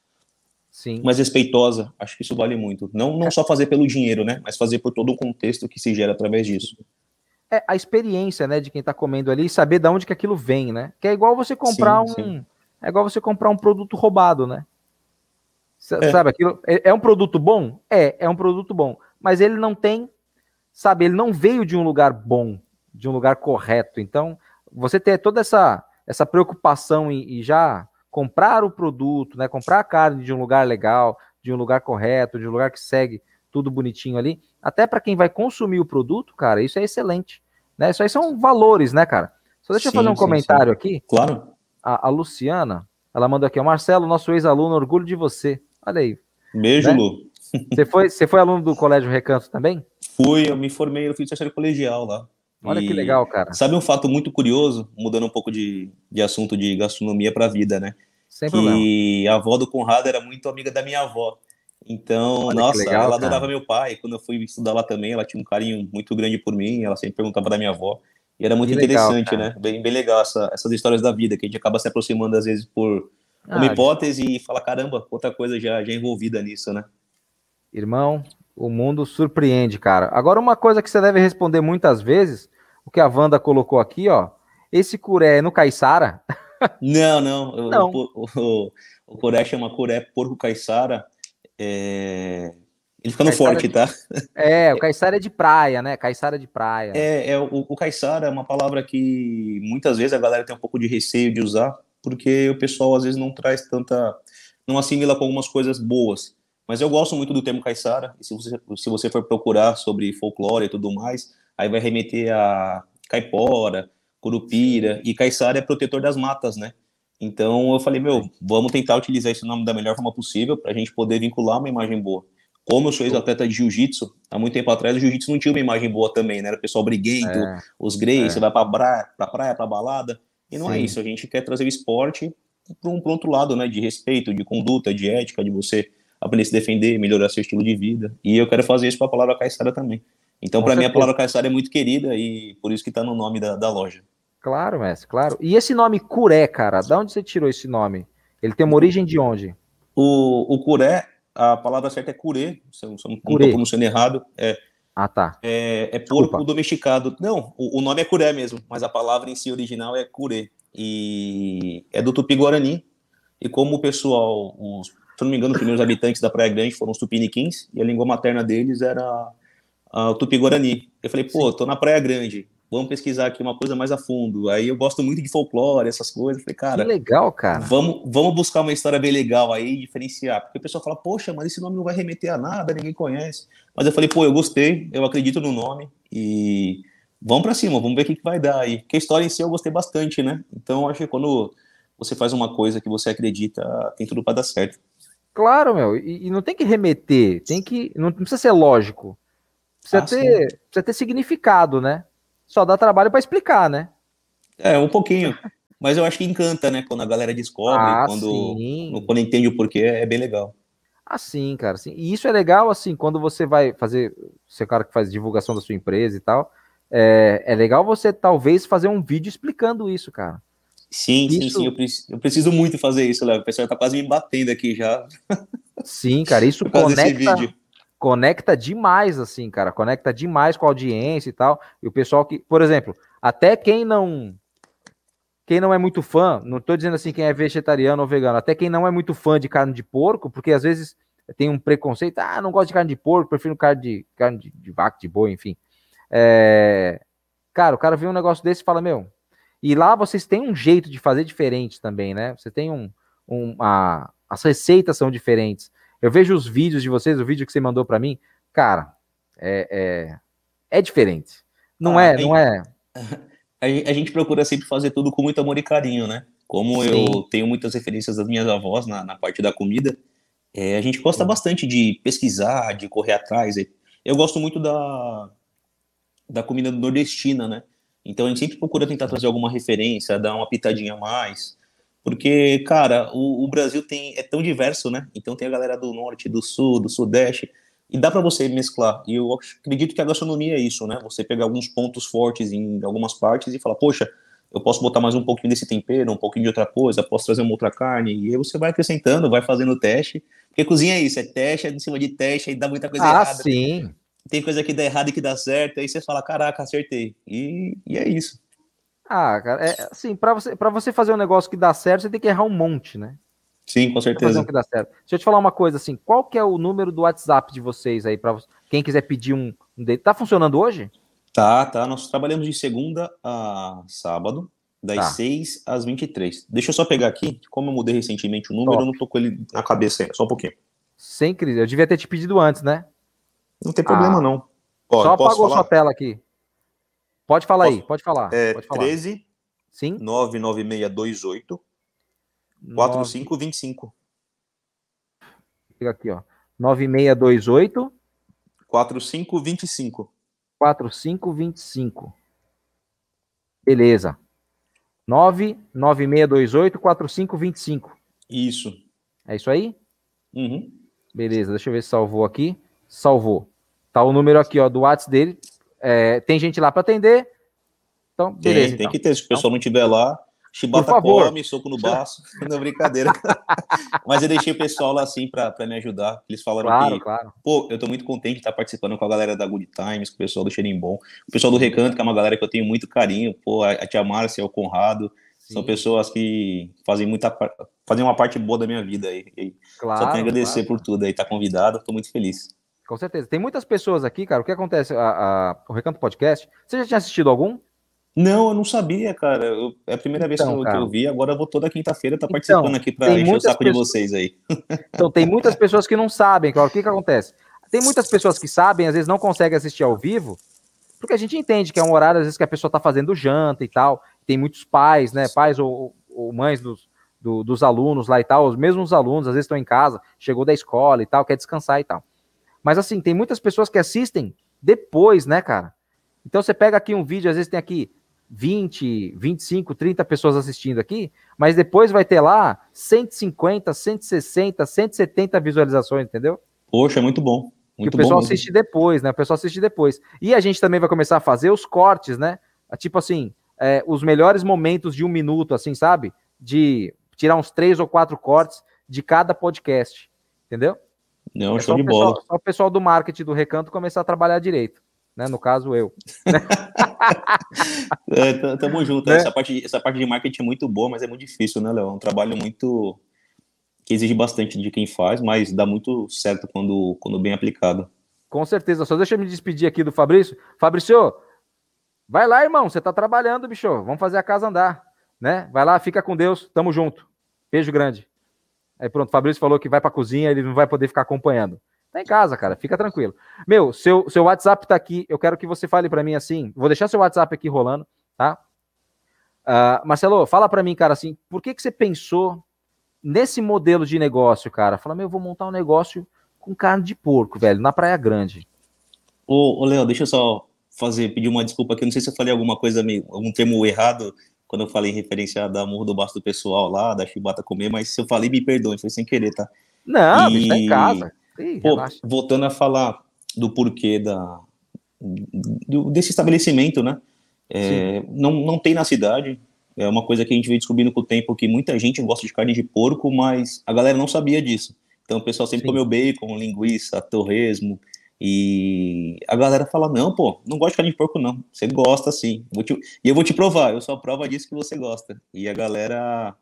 Sim. mais respeitosa, acho que isso vale muito. Não, não só fazer pelo dinheiro, né? Mas fazer por todo o contexto que se gera através disso. É a experiência, né, de quem tá comendo ali e saber de onde que aquilo vem, né? Que é igual você comprar Sim, um. sim. É igual você comprar um produto roubado, né? É. Sabe aquilo? É, é um produto bom? É, é um produto bom. Mas ele não tem, sabe, ele não veio de um lugar bom, de um lugar correto. Então, você ter toda essa, essa preocupação em, em já comprar o produto, né? Comprar a carne de um lugar legal, de um lugar correto, de um lugar que segue tudo bonitinho ali. Até para quem vai consumir o produto, cara, isso é excelente. Né? Isso aí são valores, né, cara? Só deixa eu Sim, fazer um sim, comentário aqui. Claro. A, a Luciana, ela mandou aqui, ó, Marcelo, nosso ex-aluno, orgulho de você. Olha aí. Beijo, Né? Lu. Você foi, você foi aluno do Colégio Recanto também? Fui, eu me formei, eu fiz terceiro colegial lá. Olha E que legal, cara. Sabe um fato muito curioso, mudando um pouco de, de assunto de gastronomia para a vida, né? Sem problema. que a avó do Conrado era muito amiga da minha avó. Então, Olha nossa, legal, ela adorava cara. meu pai. Quando eu fui estudar lá também, ela tinha um carinho muito grande por mim. Ela sempre perguntava da minha avó. E era muito que interessante, legal, né? Bem, bem legal essa, essas histórias da vida, que a gente acaba se aproximando às vezes por ah, uma hipótese e fala, caramba, outra coisa já, já envolvida nisso, né? Irmão, o mundo surpreende, cara. Agora, uma coisa que você deve responder muitas vezes, o que a Wanda colocou aqui, ó. Esse curé é no caiçara? Não, não. não. O, o, o, curé chama curé porco caiçara. É... Ele fica no forte, de... tá? É, o caiçara é de praia, né? Caiçara de praia. É, é o, o caiçara é uma palavra que muitas vezes a galera tem um pouco de receio de usar, porque o pessoal às vezes não traz tanta. não assimila com algumas coisas boas. Mas eu gosto muito do termo caiçara, e se você, se você for procurar sobre folclore e tudo mais, aí vai remeter a caipora, curupira, e caiçara é protetor das matas, né? Então eu falei, meu, vamos tentar utilizar esse nome da melhor forma possível para a gente poder vincular uma imagem boa. Como eu sou ex-atleta de jiu-jitsu, há muito tempo atrás o jiu-jitsu não tinha uma imagem boa também, né? Era o pessoal briguento, é, os greys, é. você vai pra pra praia, pra balada. E não é Sim. é isso, a gente quer trazer o esporte para um, outro lado, né? De respeito, de conduta, de ética, de você aprender a se defender, melhorar seu estilo de vida. E eu quero fazer isso com a palavra caiçara também. Então, para mim, a palavra caiçara é muito querida e por isso que está no nome da, da, loja. Claro, mestre, claro. E esse nome Curé, cara, da onde você tirou esse nome? Ele tem uma origem de onde? O, o Curé, a palavra certa é curê, se eu não estou pronunciando errado. É, ah, tá. É, é porco domesticado. Não, o, o, nome é curé mesmo, mas a palavra em si original é curê. E é do Tupi-Guarani. E como o pessoal, os se não me engano, os primeiros habitantes da Praia Grande foram os tupiniquins, e a língua materna deles era o tupi-guarani. Eu falei, pô, tô na Praia Grande, vamos pesquisar aqui uma coisa mais a fundo. Aí eu gosto muito de folclore, essas coisas. Falei, cara. Que legal, cara. Vamos, vamos buscar uma história bem legal aí, diferenciar. Porque o pessoal fala, poxa, mas esse nome não vai remeter a nada, ninguém conhece. Mas eu falei, pô, eu gostei, eu acredito no nome e vamos para cima, vamos ver o que, que vai dar aí. Porque a história em si eu gostei bastante, né? Então acho que quando você faz uma coisa que você acredita, tem tudo para dar certo. Claro, meu, e, e, não tem que remeter, tem que. Não, precisa ser lógico. Precisa, ah, ter, precisa ter significado, né? Só dá trabalho para explicar, né? É, um pouquinho. Mas eu acho que encanta, né? Quando a galera descobre, ah, quando, quando entende o porquê, é bem legal. Assim, cara, assim, e isso é legal, assim, quando você vai fazer, você é o cara que faz divulgação da sua empresa e tal, é, é legal você talvez fazer um vídeo explicando isso, cara. Sim, isso... sim, sim. Eu, preciso, eu preciso muito fazer isso, Léo. O pessoal tá quase me batendo aqui já. Sim, cara, isso conecta, conecta demais, assim, cara. Conecta demais com a audiência e tal. E o pessoal que, por exemplo, até quem não. Quem não é muito fã, não tô dizendo assim quem é vegetariano ou vegano, até quem não é muito fã de carne de porco, porque às vezes tem um preconceito, ah, não gosto de carne de porco, prefiro carne de, carne de, de vaca, de boi, enfim. É... Cara, o cara vê um negócio desse e fala, meu, e lá vocês têm um jeito de fazer diferente também, né? Você tem um. um a, as receitas são diferentes. Eu vejo os vídeos de vocês, o vídeo que você mandou para mim, cara, é, é, é, diferente. Não ah, é, não é. A gente procura sempre fazer tudo com muito amor e carinho, né? Como Sim. eu tenho muitas referências das minhas avós na, na parte da comida, é, a gente gosta Sim. bastante de pesquisar, de correr atrás. Eu gosto muito da, da comida nordestina, né? Então a gente sempre procura tentar trazer alguma referência, dar uma pitadinha a mais. Porque, cara, o, o, Brasil tem, é tão diverso, né? Então tem a galera do norte, do sul, do sudeste, e dá para você mesclar. E eu acredito que a gastronomia é isso, né? Você pegar alguns pontos fortes em algumas partes e falar, poxa, eu posso botar mais um pouquinho desse tempero, um pouquinho de outra coisa, posso trazer uma outra carne, e aí você vai acrescentando, vai fazendo teste. Porque cozinha é isso, é teste, é em cima de teste, aí dá muita coisa ah, errada. Ah, sim tem coisa que dá errado e que dá certo, aí você fala, caraca, acertei. E, e é isso. Ah, cara, é assim, para você, pra você fazer um negócio que dá certo, você tem que errar um monte, né? Sim, com certeza. Fazer um que dá certo. Deixa eu te falar uma coisa assim, qual que é o número do WhatsApp de vocês aí para quem quiser pedir um, um dele? Tá funcionando hoje? Tá, tá. Nós trabalhamos de segunda a sábado, das tá. 6 às 23. Deixa eu só pegar aqui, como eu mudei recentemente o número, Top. eu não tô com ele na cabeça ainda, só um pouquinho. Sem crise. Eu devia ter te pedido antes, né? Não tem problema, ah, não. Ó, só apagou falar? sua tela aqui. Pode falar posso? aí, pode falar. É pode falar. 13 Sim? 99628 4525. Fica aqui, ó. 9628 4525. 4525. Beleza. 99628 4525. Isso. É isso aí? Uhum. Beleza, deixa eu ver se salvou aqui. Salvou. Tá o número aqui, ó, do WhatsApp dele. É, tem gente lá para atender. Então, beleza. Tem, tem então. que ter. Se o pessoal não estiver lá, chibata come, soco no baço. Não é brincadeira. Mas eu deixei o pessoal lá assim para me ajudar. Eles falaram Claro, que, claro. pô, eu tô muito contente de estar participando com a galera da Good Times, com o pessoal do Cheirinho Bom, o pessoal do Recanto, que é uma galera que eu tenho muito carinho. Pô, a a tia Márcia, o Conrado. São pessoas que fazem muita fazem uma parte boa da minha vida aí. Claro, só tenho a agradecer claro. por tudo aí, tá convidado, tô muito feliz. Com certeza. Tem muitas pessoas aqui, cara. O que acontece? A, a- o Recanto Podcast. Você já tinha assistido algum? Não, eu não sabia, cara. Eu- é a primeira vez Então, que eu, que cara. eu vi, agora eu vou toda quinta-feira estar Então, participando aqui para encher o saco de pessoas- vocês aí. Então, tem muitas pessoas que não sabem, cara. O que, que acontece? Tem muitas pessoas que sabem, às vezes não conseguem assistir ao vivo, porque a gente entende que é um horário, às vezes, que a pessoa tá fazendo janta e tal. Tem muitos pais, né? Pais ou, ou mães dos, do- dos alunos lá e tal. Os mesmos alunos, às vezes, estão em casa, chegou da escola e tal, quer descansar e tal. Mas, assim, tem muitas pessoas que assistem depois, né, cara? Então, você pega aqui um vídeo, às vezes tem aqui 20, 25, 30 pessoas assistindo aqui, mas depois vai ter lá 150, 160, 170 visualizações, entendeu? Poxa, muito bom. que Muito o pessoal mesmo. assiste depois, né? O pessoal assiste depois. E a gente também vai começar a fazer os cortes, né? Tipo assim, é, os melhores momentos de um minuto, assim, sabe? De tirar uns três ou quatro cortes de cada podcast, entendeu? Não, É show de pessoal, bola. só o pessoal do marketing do Recanto começar a trabalhar direito, né? No caso, eu. É, tamo junto. Né? Essa, parte, de- essa parte de marketing é muito boa, mas é muito difícil, né, Léo? É um trabalho muito. que exige bastante de quem faz, mas dá muito certo quando, quando bem aplicado. Com certeza. Só deixa eu me despedir aqui do Fabrício. Fabrício, vai lá, irmão. Você tá trabalhando, bicho. Vamos fazer a casa andar, né? Vai lá, fica com Deus. Tamo junto. Beijo grande. Aí pronto, Fabrício falou que vai pra cozinha, ele não vai poder ficar acompanhando. Tá em casa, cara. Fica tranquilo. Meu, seu, seu WhatsApp tá aqui. Eu quero que você fale pra mim assim. Vou deixar seu WhatsApp aqui rolando, tá? Ah, Marcelo, fala pra mim, cara, assim, por que que você pensou nesse modelo de negócio, cara? Fala, meu, eu vou montar um negócio com carne de porco, velho, na Praia Grande. Ô, ô Léo, deixa eu só fazer, pedir uma desculpa aqui. Não sei se eu falei alguma coisa, meio, algum termo errado quando eu falei em referência da Morro do Baço do pessoal lá, da chibata comer, mas se eu falei, me perdoe, foi sem querer, tá? Não, E- bicho, tá em casa. Ih, Pô, voltando a falar do porquê da, do- desse estabelecimento, né? É, não, não tem na cidade. É uma coisa que a gente veio descobrindo com o tempo que muita gente gosta de carne de porco, mas a galera não sabia disso. Então o pessoal sempre Sim. comeu bacon, linguiça, torresmo. E a galera fala: não, pô, não gosto de carne de porco, não. Você gosta sim. Te- E eu vou te provar, eu sou a prova disso que você gosta. E a galera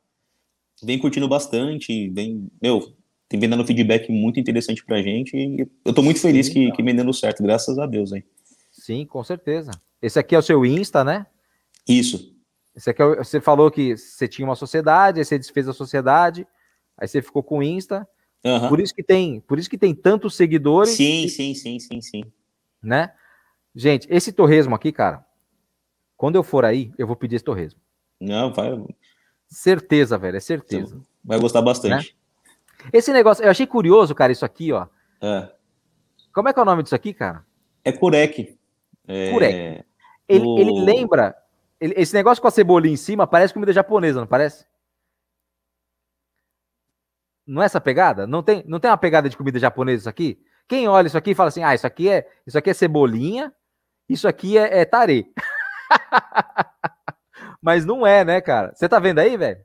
vem curtindo bastante, vem, meu, tem vem dando feedback muito interessante pra gente. E eu tô muito feliz Sim, que, que vem dando certo, graças a Deus, hein? Sim, com certeza. Esse aqui é o seu Insta, né? Isso. Esse aqui é o- você falou que você tinha uma sociedade, aí você desfez a sociedade, aí você ficou com o Insta. Aham. Por isso que tem, por isso que tem tantos seguidores, Sim, sim, sim, sim, sim. né? Gente, esse torresmo aqui, cara, quando eu for aí, eu vou pedir esse torresmo. Não, vai, Certeza, velho, é certeza. vai gostar bastante. Esse negócio, eu achei curioso, cara, isso aqui, ó. É. Como é que é o nome disso aqui, cara? É curec. É, Curec. Ele, O- ele lembra. ele- esse negócio com a cebolinha em cima parece comida japonesa, não parece? Não é essa pegada? Não tem, não tem uma pegada de comida japonesa isso aqui? Quem olha isso aqui fala assim: ah, isso aqui é, isso aqui é cebolinha, isso aqui é, é tare. Mas não é, né, cara? Você tá vendo aí, velho?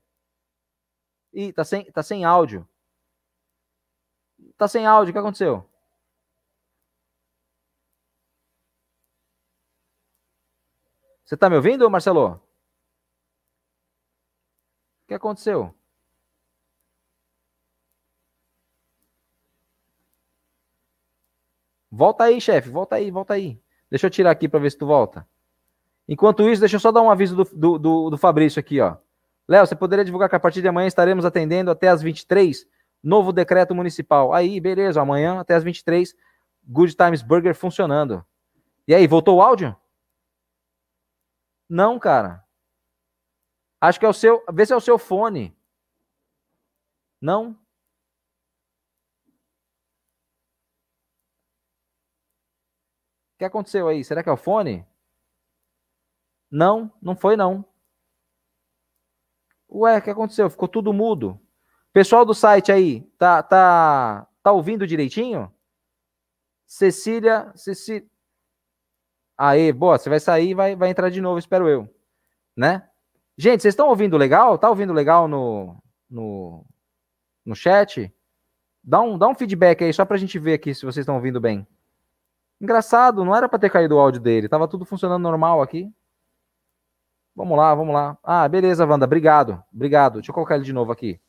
Ih, tá sem, tá sem áudio. Tá sem áudio, o que aconteceu? Você tá me ouvindo, Marcelo? O que aconteceu? Volta aí, chefe, volta aí, volta aí. Deixa eu tirar aqui para ver se tu volta. Enquanto isso, deixa eu só dar um aviso do, do, do, do Fabrício aqui, ó. Léo, você poderia divulgar que a partir de amanhã estaremos atendendo até as 23, novo decreto municipal. Aí, beleza, amanhã até as 23, Good Times Burger funcionando. E aí, voltou o áudio? Não, cara. Acho que é o seu. Vê se é o seu fone. Não? Que aconteceu aí? Será que é o fone? Não, não foi não. Ué, o que aconteceu? Ficou tudo mudo. Pessoal do site aí, tá, tá, Tá ouvindo direitinho? Cecília, Cecília. Aê, boa, você vai sair e vai, vai entrar de novo, espero eu. Né? Gente, vocês estão ouvindo legal? Tá ouvindo legal no, no, no chat? Dá um, dá um feedback aí, só pra gente ver aqui se vocês estão ouvindo bem. Engraçado, não era para ter caído o áudio dele, tava tudo funcionando normal aqui. Vamos lá, vamos lá. Ah, beleza, Wanda, obrigado, obrigado. Deixa eu colocar ele de novo aqui.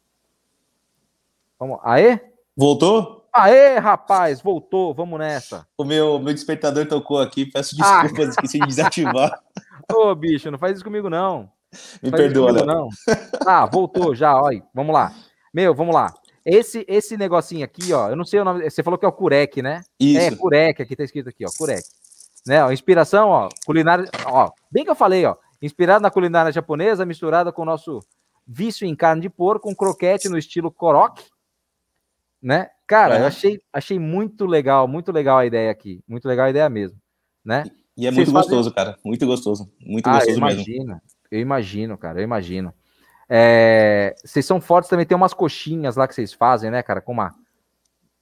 Vamos, aê? Voltou? Aê, rapaz, voltou, vamos nessa. O meu, meu despertador tocou aqui, peço desculpas, ah. esqueci de desativar. Ô, bicho, não faz isso comigo, não. Me perdoa, comigo, não. Ah, voltou já, olha, vamos lá. Meu, vamos lá. Esse, esse negocinho aqui, ó, eu não sei o nome, você falou que é o Curec, né? Isso. É, Curec, aqui tá escrito aqui, ó, Curec. Né, ó, inspiração, ó, culinária, ó, bem que eu falei, ó, inspirado na culinária japonesa, misturada com o nosso vício em carne de porco, um croquete no estilo Korok, né? Cara, é. eu achei, achei muito legal, muito legal a ideia aqui, muito legal a ideia mesmo, né? E é muito Vocês gostoso, fazem... cara, muito gostoso, muito ah, gostoso eu imagino, mesmo. Eu imagino, cara, eu imagino. É, vocês são fortes também, tem umas coxinhas lá que vocês fazem, né, cara, com uma,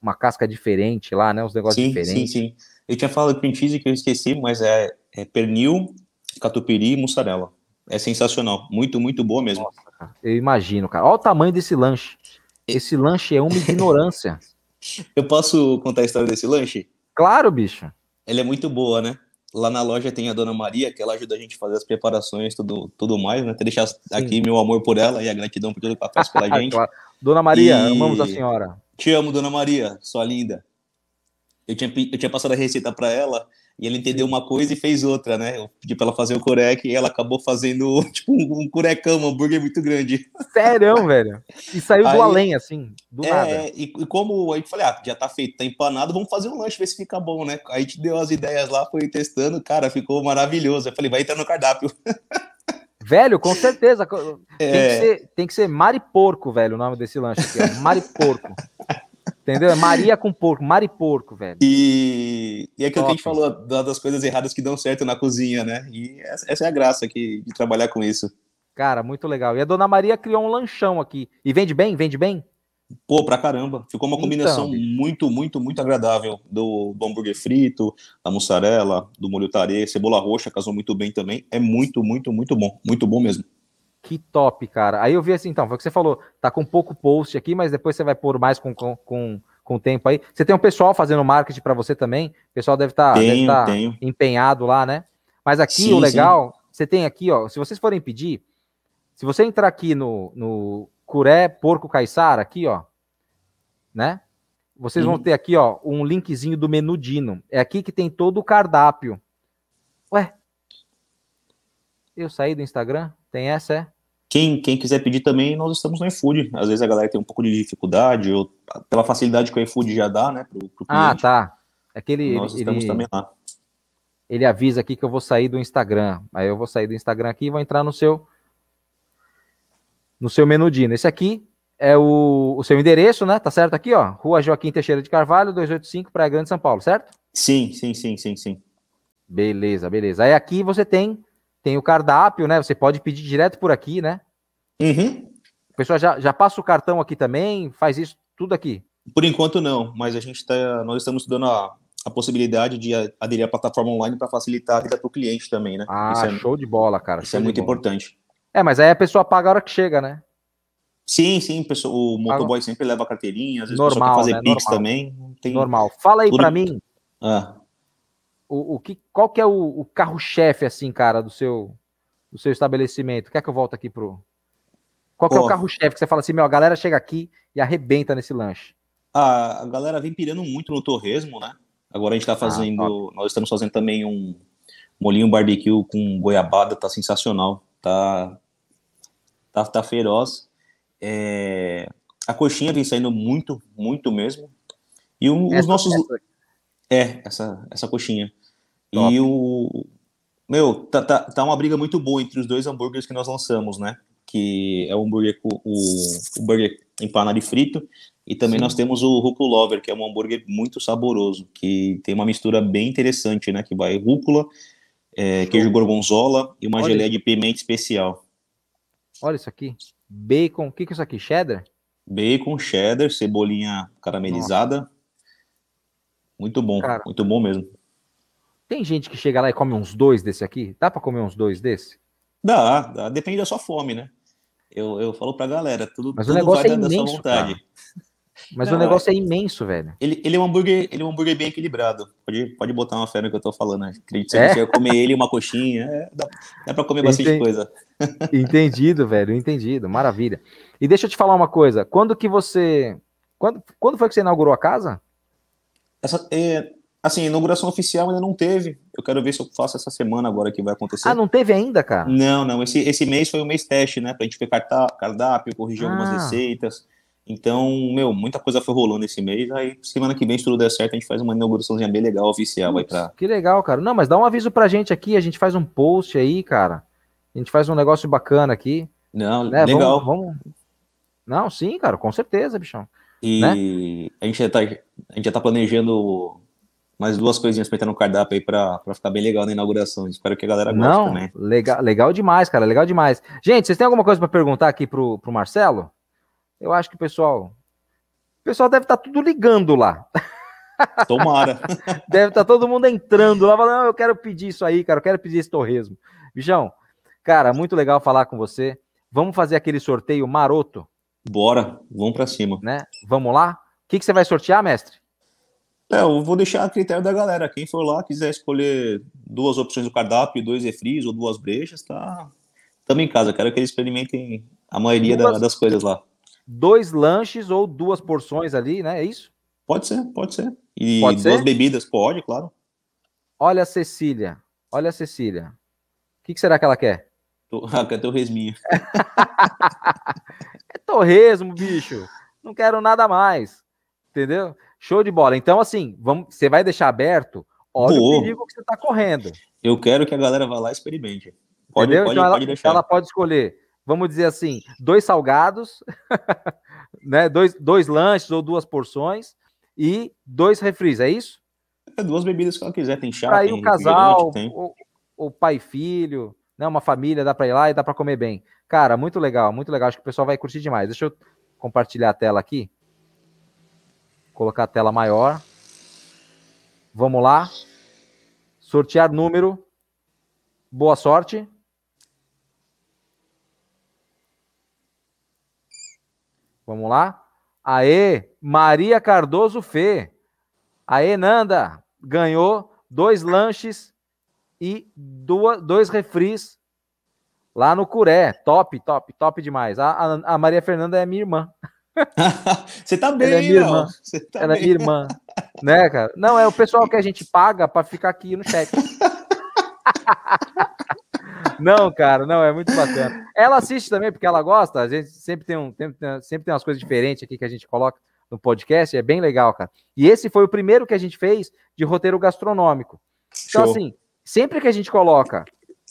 uma casca diferente lá, né, uns negócios sim, diferentes. Sim, sim, Eu tinha falado cream cheese que eu esqueci, mas é, é pernil, catupiry e mussarela. É sensacional, muito, muito boa mesmo. Nossa, eu imagino, cara. Olha o tamanho desse lanche. Esse lanche é uma ignorância. Eu posso contar a história desse lanche? Claro, bicho. Ela é muito boa, né? Lá na loja tem a Dona Maria, que ela ajuda a gente a fazer as preparações, tudo, tudo mais, né? Até deixar Sim. aqui meu amor por ela e a gratidão por tudo que ela faz pela gente. claro. Dona Maria, e... amamos a senhora. Te amo, Dona Maria, sua linda. Eu tinha, eu tinha passado a receita para ela e ela entendeu uma coisa e fez outra, né? Eu pedi para ela fazer o curec e ela acabou fazendo tipo um, um curecão, um hambúrguer muito grande. Sério, velho? E saiu Aí, do além, assim, do é, nada. E, e como a gente falei, ah, já tá feito, tá empanado, vamos fazer um lanche, ver se fica bom, né? Aí a gente deu as ideias lá, foi testando, cara, ficou maravilhoso. Eu falei, vai entrar no cardápio. Velho, com certeza. Tem, é... que ser, tem que ser Mariporco, velho, o nome desse lanche aqui, ó. Mariporco. Entendeu? É Maria com porco, mariporco, velho. E, e é aquilo Top. que a gente falou das coisas erradas que dão certo na cozinha, né? E essa, essa é a graça aqui de trabalhar com isso. Cara, muito legal. E a dona Maria criou um lanchão aqui. E vende bem? Vende bem? Pô, pra caramba. Ficou uma combinação então, muito, muito, muito agradável do, do hambúrguer frito, da mussarela, do molho tarê, cebola roxa, casou muito bem também. É muito, muito, muito bom. Muito bom mesmo. Que top, cara. Aí eu vi assim, então, foi o que você falou, tá com pouco post aqui, mas depois você vai pôr mais com, com, com, com o tempo aí. Você tem um pessoal fazendo marketing para você também? O pessoal deve estar tá, tá empenhado lá, né? Mas aqui sim, o legal, sim. você tem aqui, ó, se vocês forem pedir, se você entrar aqui no, no Curé Porco Caiçara, aqui, ó, né? Vocês vão ter aqui, ó, um linkzinho do menu Dino. É aqui que tem todo o cardápio. Ué? Eu saí do Instagram? Tem essa, é? Quem, quem quiser pedir também, nós estamos no iFood. Às vezes a galera tem um pouco de dificuldade, ou pela facilidade que o iFood já dá, né? Pro, pro ah, tá. Aquele, nós estamos ele, também lá. Ele avisa aqui que eu vou sair do Instagram. Aí eu vou sair do Instagram aqui e vou entrar no seu no seu menudino. Esse aqui é o, o seu endereço, né? Tá certo aqui, ó. Rua Joaquim Teixeira de Carvalho, 285, Praia Grande, São Paulo, certo? Sim, sim, sim, sim, sim. Beleza, beleza. Aí aqui você tem tem o cardápio, né? Você pode pedir direto por aqui, né? Uhum. O pessoal já, já passa o cartão aqui também, faz isso tudo aqui. Por enquanto não, mas a gente tá, nós estamos estudando a, a possibilidade de aderir à plataforma online para facilitar a vida para o cliente também, né? Ah, é, show de bola, cara. Isso é muito importante. É, mas aí a pessoa paga a hora que chega, né? Sim, sim, o motoboy sempre leva a carteirinha, às vezes Normal, a pessoa quer fazer né? Pix Normal. também. Tem... Normal. Fala aí para mim. Ah o, o que, qual que é o, o carro-chefe, assim, cara, do seu, do seu estabelecimento? Quer que eu volte aqui pro. Qual que é o carro-chefe que você fala assim, meu, a galera chega aqui e arrebenta nesse lanche? Ah, a galera vem pirando muito no torresmo, né? Agora a gente tá ah, fazendo. Ah, nós estamos fazendo também um molinho barbecue com goiabada, tá sensacional. Tá. Tá, tá feroz. É, a coxinha vem saindo muito, muito mesmo. E o, os nossos. Essa... É, essa, essa coxinha. Top. E o. Meu, tá, tá, tá uma briga muito boa entre os dois hambúrgueres que nós lançamos, né? Que é o hambúrguer, o, o burger empanado e frito. E também Sim. nós temos o Rúcula Lover, que é um hambúrguer muito saboroso, que tem uma mistura bem interessante, né? Que vai rúcula, é, queijo gorgonzola e uma Olha. geleia de pimenta especial. Olha isso aqui. Bacon. O que, que é isso aqui? Cheddar? Bacon, cheddar, cebolinha caramelizada. Nossa. Muito bom, Cara, muito bom mesmo. Tem gente que chega lá e come uns dois desse aqui? Dá para comer uns dois desse? Dá, dá, depende da sua fome, né? Eu, eu falo pra galera, tudo, Mas tudo o negócio vai é imenso, da sua vontade. Cara. Mas Não, o negócio é, é imenso, velho. Ele, ele, é um hambúrguer, ele é um hambúrguer bem equilibrado. Pode, pode botar uma fé no que eu tô falando. Acredito que é? você comer ele uma coxinha. É, dá, dá pra comer bastante Entendi. coisa. Entendido, velho. Entendido. Maravilha. E deixa eu te falar uma coisa. Quando que você. Quando, quando foi que você inaugurou a casa? Essa, é, assim, inauguração oficial ainda não teve. Eu quero ver se eu faço essa semana agora que vai acontecer. Ah, não teve ainda, cara? Não, não. Esse, esse mês foi o mês teste, né? Pra gente ver cardápio, corrigir ah. algumas receitas. Então, meu, muita coisa foi rolando esse mês. Aí, semana que vem, se tudo der certo, a gente faz uma inauguraçãozinha bem legal, oficial aí pra. Que legal, cara. Não, mas dá um aviso pra gente aqui, a gente faz um post aí, cara. A gente faz um negócio bacana aqui. Não, né? legal. Vamos, vamos... Não, sim, cara, com certeza, bichão. E né? a, gente já tá, a gente já tá planejando mais duas coisinhas pra entrar no cardápio aí pra, pra ficar bem legal na inauguração. Espero que a galera goste Não, também. Legal, legal demais, cara, legal demais. Gente, vocês têm alguma coisa para perguntar aqui pro, pro Marcelo? Eu acho que o pessoal. O pessoal deve estar tá tudo ligando lá. Tomara. deve estar tá todo mundo entrando lá, falando, eu quero pedir isso aí, cara, eu quero pedir esse torresmo. Bichão, cara, muito legal falar com você. Vamos fazer aquele sorteio maroto? Bora, vamos para cima. Né? Vamos lá? O que, que você vai sortear, mestre? É, eu vou deixar a critério da galera. Quem for lá, quiser escolher duas opções do cardápio, dois refris ou duas brejas, tá. Estamos em casa. Quero que eles experimentem a maioria duas... das coisas lá dois lanches ou duas porções ali, né? É isso? Pode ser, pode ser. E pode duas ser? bebidas, pode, claro. Olha a Cecília, olha a Cecília. O que, que será que ela quer? Ah, quer torresminho. é torresmo, bicho. Não quero nada mais. Entendeu? Show de bola. Então, assim, vamos, você vai deixar aberto. Olha Boa. o perigo que você está correndo. Eu quero que a galera vá lá e experimente. Pode, Entendeu? pode, então pode ela, deixar. Ela pode escolher vamos dizer assim, dois salgados, né? Dois, dois lanches ou duas porções e dois refris, é isso? É duas bebidas que ela quiser, tem chá, Para ir o casal, o, o, pai e filho, né? Uma família, dá para ir lá e dá para comer bem. Cara, muito legal, muito legal. Acho que o pessoal vai curtir demais. Deixa eu compartilhar a tela aqui. Colocar a tela maior. Vamos lá. Sortear número. Boa sorte. Vamos lá? Aê, Maria Cardoso Fê. Aê, Nanda. Ganhou dois lanches e duas, dois refris lá no Curé. Top, top, top demais. A, a, a Maria Fernanda é minha irmã. Você tá bem, Ela é minha irmã. Tá Ela bem. é minha irmã. Né, cara? Não, é o pessoal que a gente paga para ficar aqui no chat. Não, cara, não, é muito bacana. Ela assiste também, porque ela gosta. A gente sempre tem, um, sempre tem umas coisas diferentes aqui que a gente coloca no podcast, é bem legal, cara. E esse foi o primeiro que a gente fez de roteiro gastronômico. Então, Show. assim, sempre que a gente coloca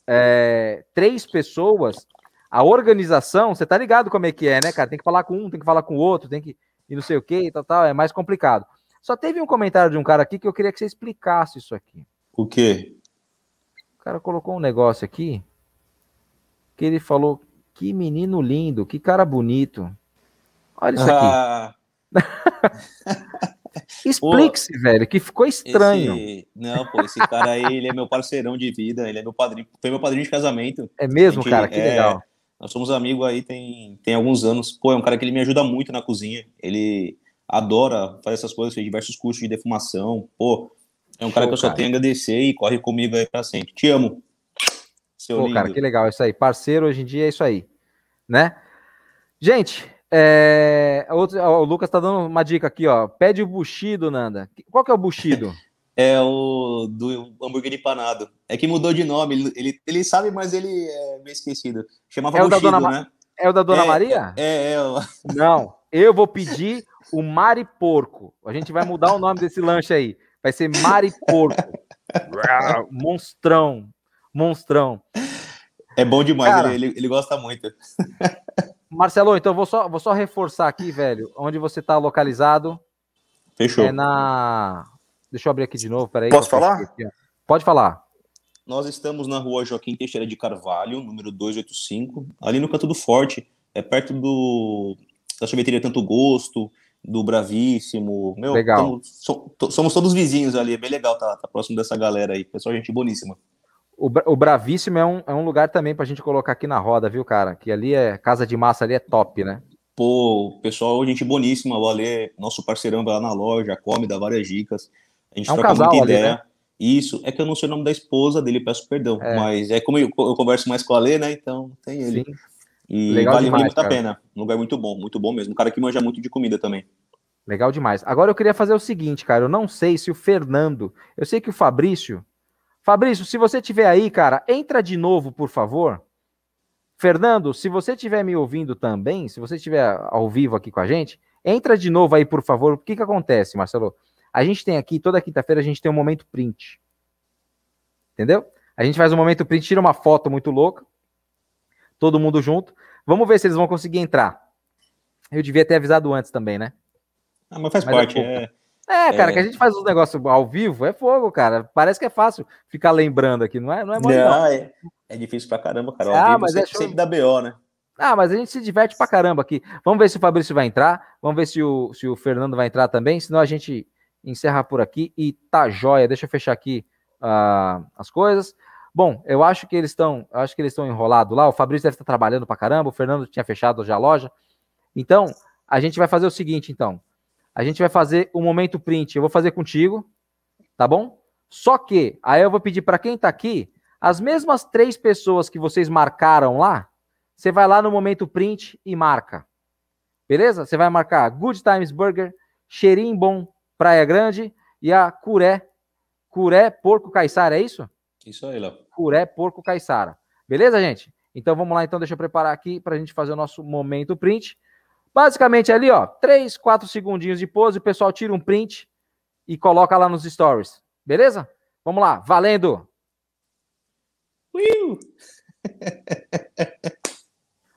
é, três pessoas, a organização, você tá ligado como é que é, né, cara? Tem que falar com um, tem que falar com o outro, tem que e não sei o que e tal, tal, é mais complicado. Só teve um comentário de um cara aqui que eu queria que você explicasse isso aqui. O quê? O cara colocou um negócio aqui que ele falou: que menino lindo, que cara bonito. Olha isso aqui. Ah. Explique-se, velho, que ficou estranho. Esse... Não, pô, esse cara aí, ele é meu parceirão de vida, ele é meu padrinho, foi meu padrinho de casamento. É mesmo, gente, cara? Que é... legal. Nós somos amigos aí tem, tem alguns anos. Pô, é um cara que ele me ajuda muito na cozinha. Ele adora fazer essas coisas, fez diversos cursos de defumação. Pô, é um cara que eu só tenho a agradecer e corre comigo aí pra sempre. Te amo. Seu Pô, lindo. cara, que legal isso aí. Parceiro hoje em dia é isso aí, né? Gente, é... Outro, o Lucas tá dando uma dica aqui, ó. Pede o buchido, Nanda. Qual que é o buchido? É o do hambúrguer empanado. É que mudou de nome. Ele, ele, ele sabe, mas ele é meio esquecido. Chamava é né? É o da Dona é, Maria? É, é. é o... Não, eu vou pedir o Mari Porco. A gente vai mudar o nome desse lanche aí. Vai ser Mari Porco. Monstrão monstrão. É bom demais, Cara, ele, ele, ele, gosta muito. Marcelo, então vou só, vou só reforçar aqui, velho, onde você está localizado. Fechou. É na. Deixa eu abrir aqui de novo, peraí. Posso falar? Aqui, Pode falar. Nós estamos na rua Joaquim Teixeira de Carvalho, número 285, ali no Canto do Forte, é perto do da sorveteria Tanto Gosto, do Bravíssimo. Meu, Legal. tamo- somos todos vizinhos ali, é bem legal tá, tá próximo dessa galera aí. Pessoal, gente boníssima. O, o Bravíssimo é um, é um lugar também pra gente colocar aqui na roda, viu, cara? Que ali é casa de massa, ali é top, né? Pô, pessoal, gente boníssima. O Ale, nosso parceirão, vai lá na loja, come, dá várias dicas. A gente É um troca casal muita ali, ideia. né? Isso, é que eu não sei o nome da esposa dele, peço perdão. É. Mas é como eu, eu converso mais com o Ale, né? Então tem ele. Sim. E Legal vale, demais, muito a pena. Um lugar muito bom, muito bom mesmo. Um cara que manja muito de comida também. Legal demais. Agora eu queria fazer o seguinte, cara. Eu não sei se o Fernando. Eu sei que o Fabrício. Fabrício, se você estiver aí, cara, entra de novo, por favor. Fernando, se você estiver me ouvindo também, se você estiver ao vivo aqui com a gente, entra de novo aí, por favor. O que, que acontece, Marcelo? A gente tem aqui, toda quinta-feira, a gente tem um momento print. Entendeu? A gente faz um momento print, tira uma foto muito louca. Todo mundo junto. Vamos ver se eles vão conseguir entrar. Eu devia ter avisado antes também, né? Ah, mas faz Mas é parte. É, É, cara, É. que a gente faz os negócios ao vivo, é fogo, cara. Parece que é fácil ficar lembrando aqui, não é? Não é mole, não. Não, é, é difícil pra caramba, cara. Ao Ah, vivo mas é sempre, show. sempre dá BO, né? Ah, mas a gente se diverte pra caramba aqui. Vamos ver se o Fabrício vai entrar, vamos ver se o, se o Fernando vai entrar também, senão a gente encerra por aqui e tá jóia. Deixa eu fechar aqui ah, as coisas. Bom, eu acho que eles estão, acho que eles estão enrolados lá. O Fabrício deve estar trabalhando pra caramba, o Fernando tinha fechado já a loja. Então, a gente vai fazer o seguinte, então. A gente vai fazer o momento print. Eu vou fazer contigo, tá bom? Só que aí eu vou pedir para quem tá aqui, as mesmas três pessoas que vocês marcaram lá, você vai lá no momento print e marca. Beleza? Você vai marcar Good Times Burger, Cheirinho Bom, Praia Grande e a Curé. Curé Porco Caiçara, é isso? Isso aí, Léo. Curé Porco Caiçara. Beleza, gente? Então vamos lá, então deixa eu preparar aqui para a gente fazer o nosso momento print. Basicamente ali, ó, 3, 4 segundinhos de pose, o pessoal tira um print e coloca lá nos stories. Beleza? Vamos lá, valendo! Uiu!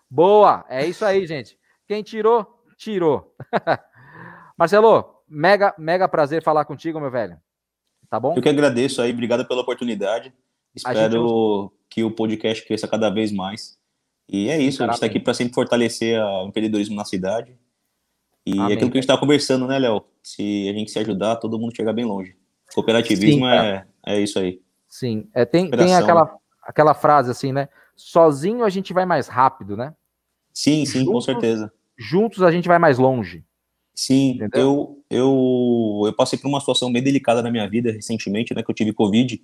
Boa! É isso aí, gente. Quem tirou, tirou. Marcelo, mega, mega prazer falar contigo, meu velho. Tá bom? Eu que agradeço aí, obrigado pela oportunidade. Espero que o podcast cresça cada vez mais. E é isso, a gente está aqui para sempre fortalecer a- o empreendedorismo na cidade. E Amém. aquilo que a gente estava conversando, né, Léo? Se a gente se ajudar, todo mundo chega bem longe. Cooperativismo Sim, é, é isso aí. Sim. É, tem tem aquela, aquela frase assim, né? Sozinho a gente vai mais rápido, né? Sim, sim, com Juntos, certeza. Juntos a gente vai mais longe. Sim, Entendeu? eu, eu, eu passei por uma situação bem delicada na minha vida recentemente, né, que eu tive Covid.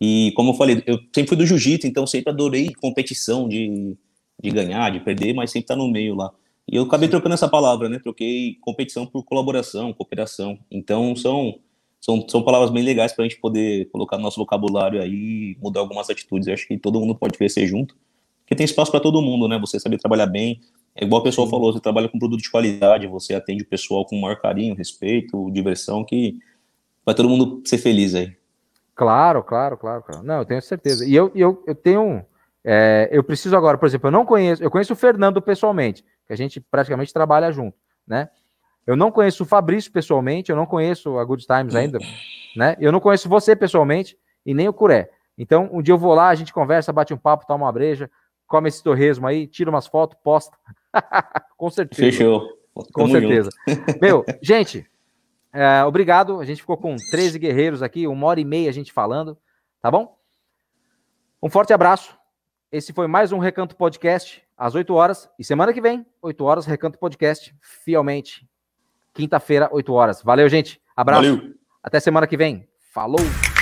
E como eu falei, eu sempre fui do jiu-jitsu, então sempre adorei competição de, de ganhar, de perder, mas sempre tá no meio lá. E eu acabei trocando essa palavra, né? Troquei competição por colaboração, cooperação. Então são, são, são palavras bem legais para a gente poder colocar no nosso vocabulário aí mudar algumas atitudes. Eu acho que todo mundo pode crescer junto, porque tem espaço para todo mundo, né? Você saber trabalhar bem. É igual o pessoal falou, você trabalha com produto de qualidade, você atende o pessoal com o maior carinho, respeito, diversão, que vai todo mundo ser feliz aí. Claro, claro, claro, claro. Não, eu tenho certeza. E eu, eu, eu tenho. É, eu preciso agora, por exemplo, eu não conheço. Eu conheço o Fernando pessoalmente, que a gente praticamente trabalha junto, né? Eu não conheço o Fabrício pessoalmente, eu não conheço a Good Times ainda, né? Eu não conheço você pessoalmente e nem o Curé. Então, um dia eu vou lá, a gente conversa, bate um papo, toma uma breja, come esse torresmo aí, tira umas fotos, posta. Com certeza. Fechou. Com Tamo certeza. Meu, gente, é, obrigado. A gente ficou com 13 guerreiros aqui, uma hora e meia a gente falando, tá bom? Um forte abraço. Esse foi mais um Recanto Podcast, às 8 horas. E semana que vem, 8 horas, Recanto Podcast, fielmente. Quinta-feira, 8 horas. Valeu, gente. Abraço. Valeu. Até semana que vem. Falou!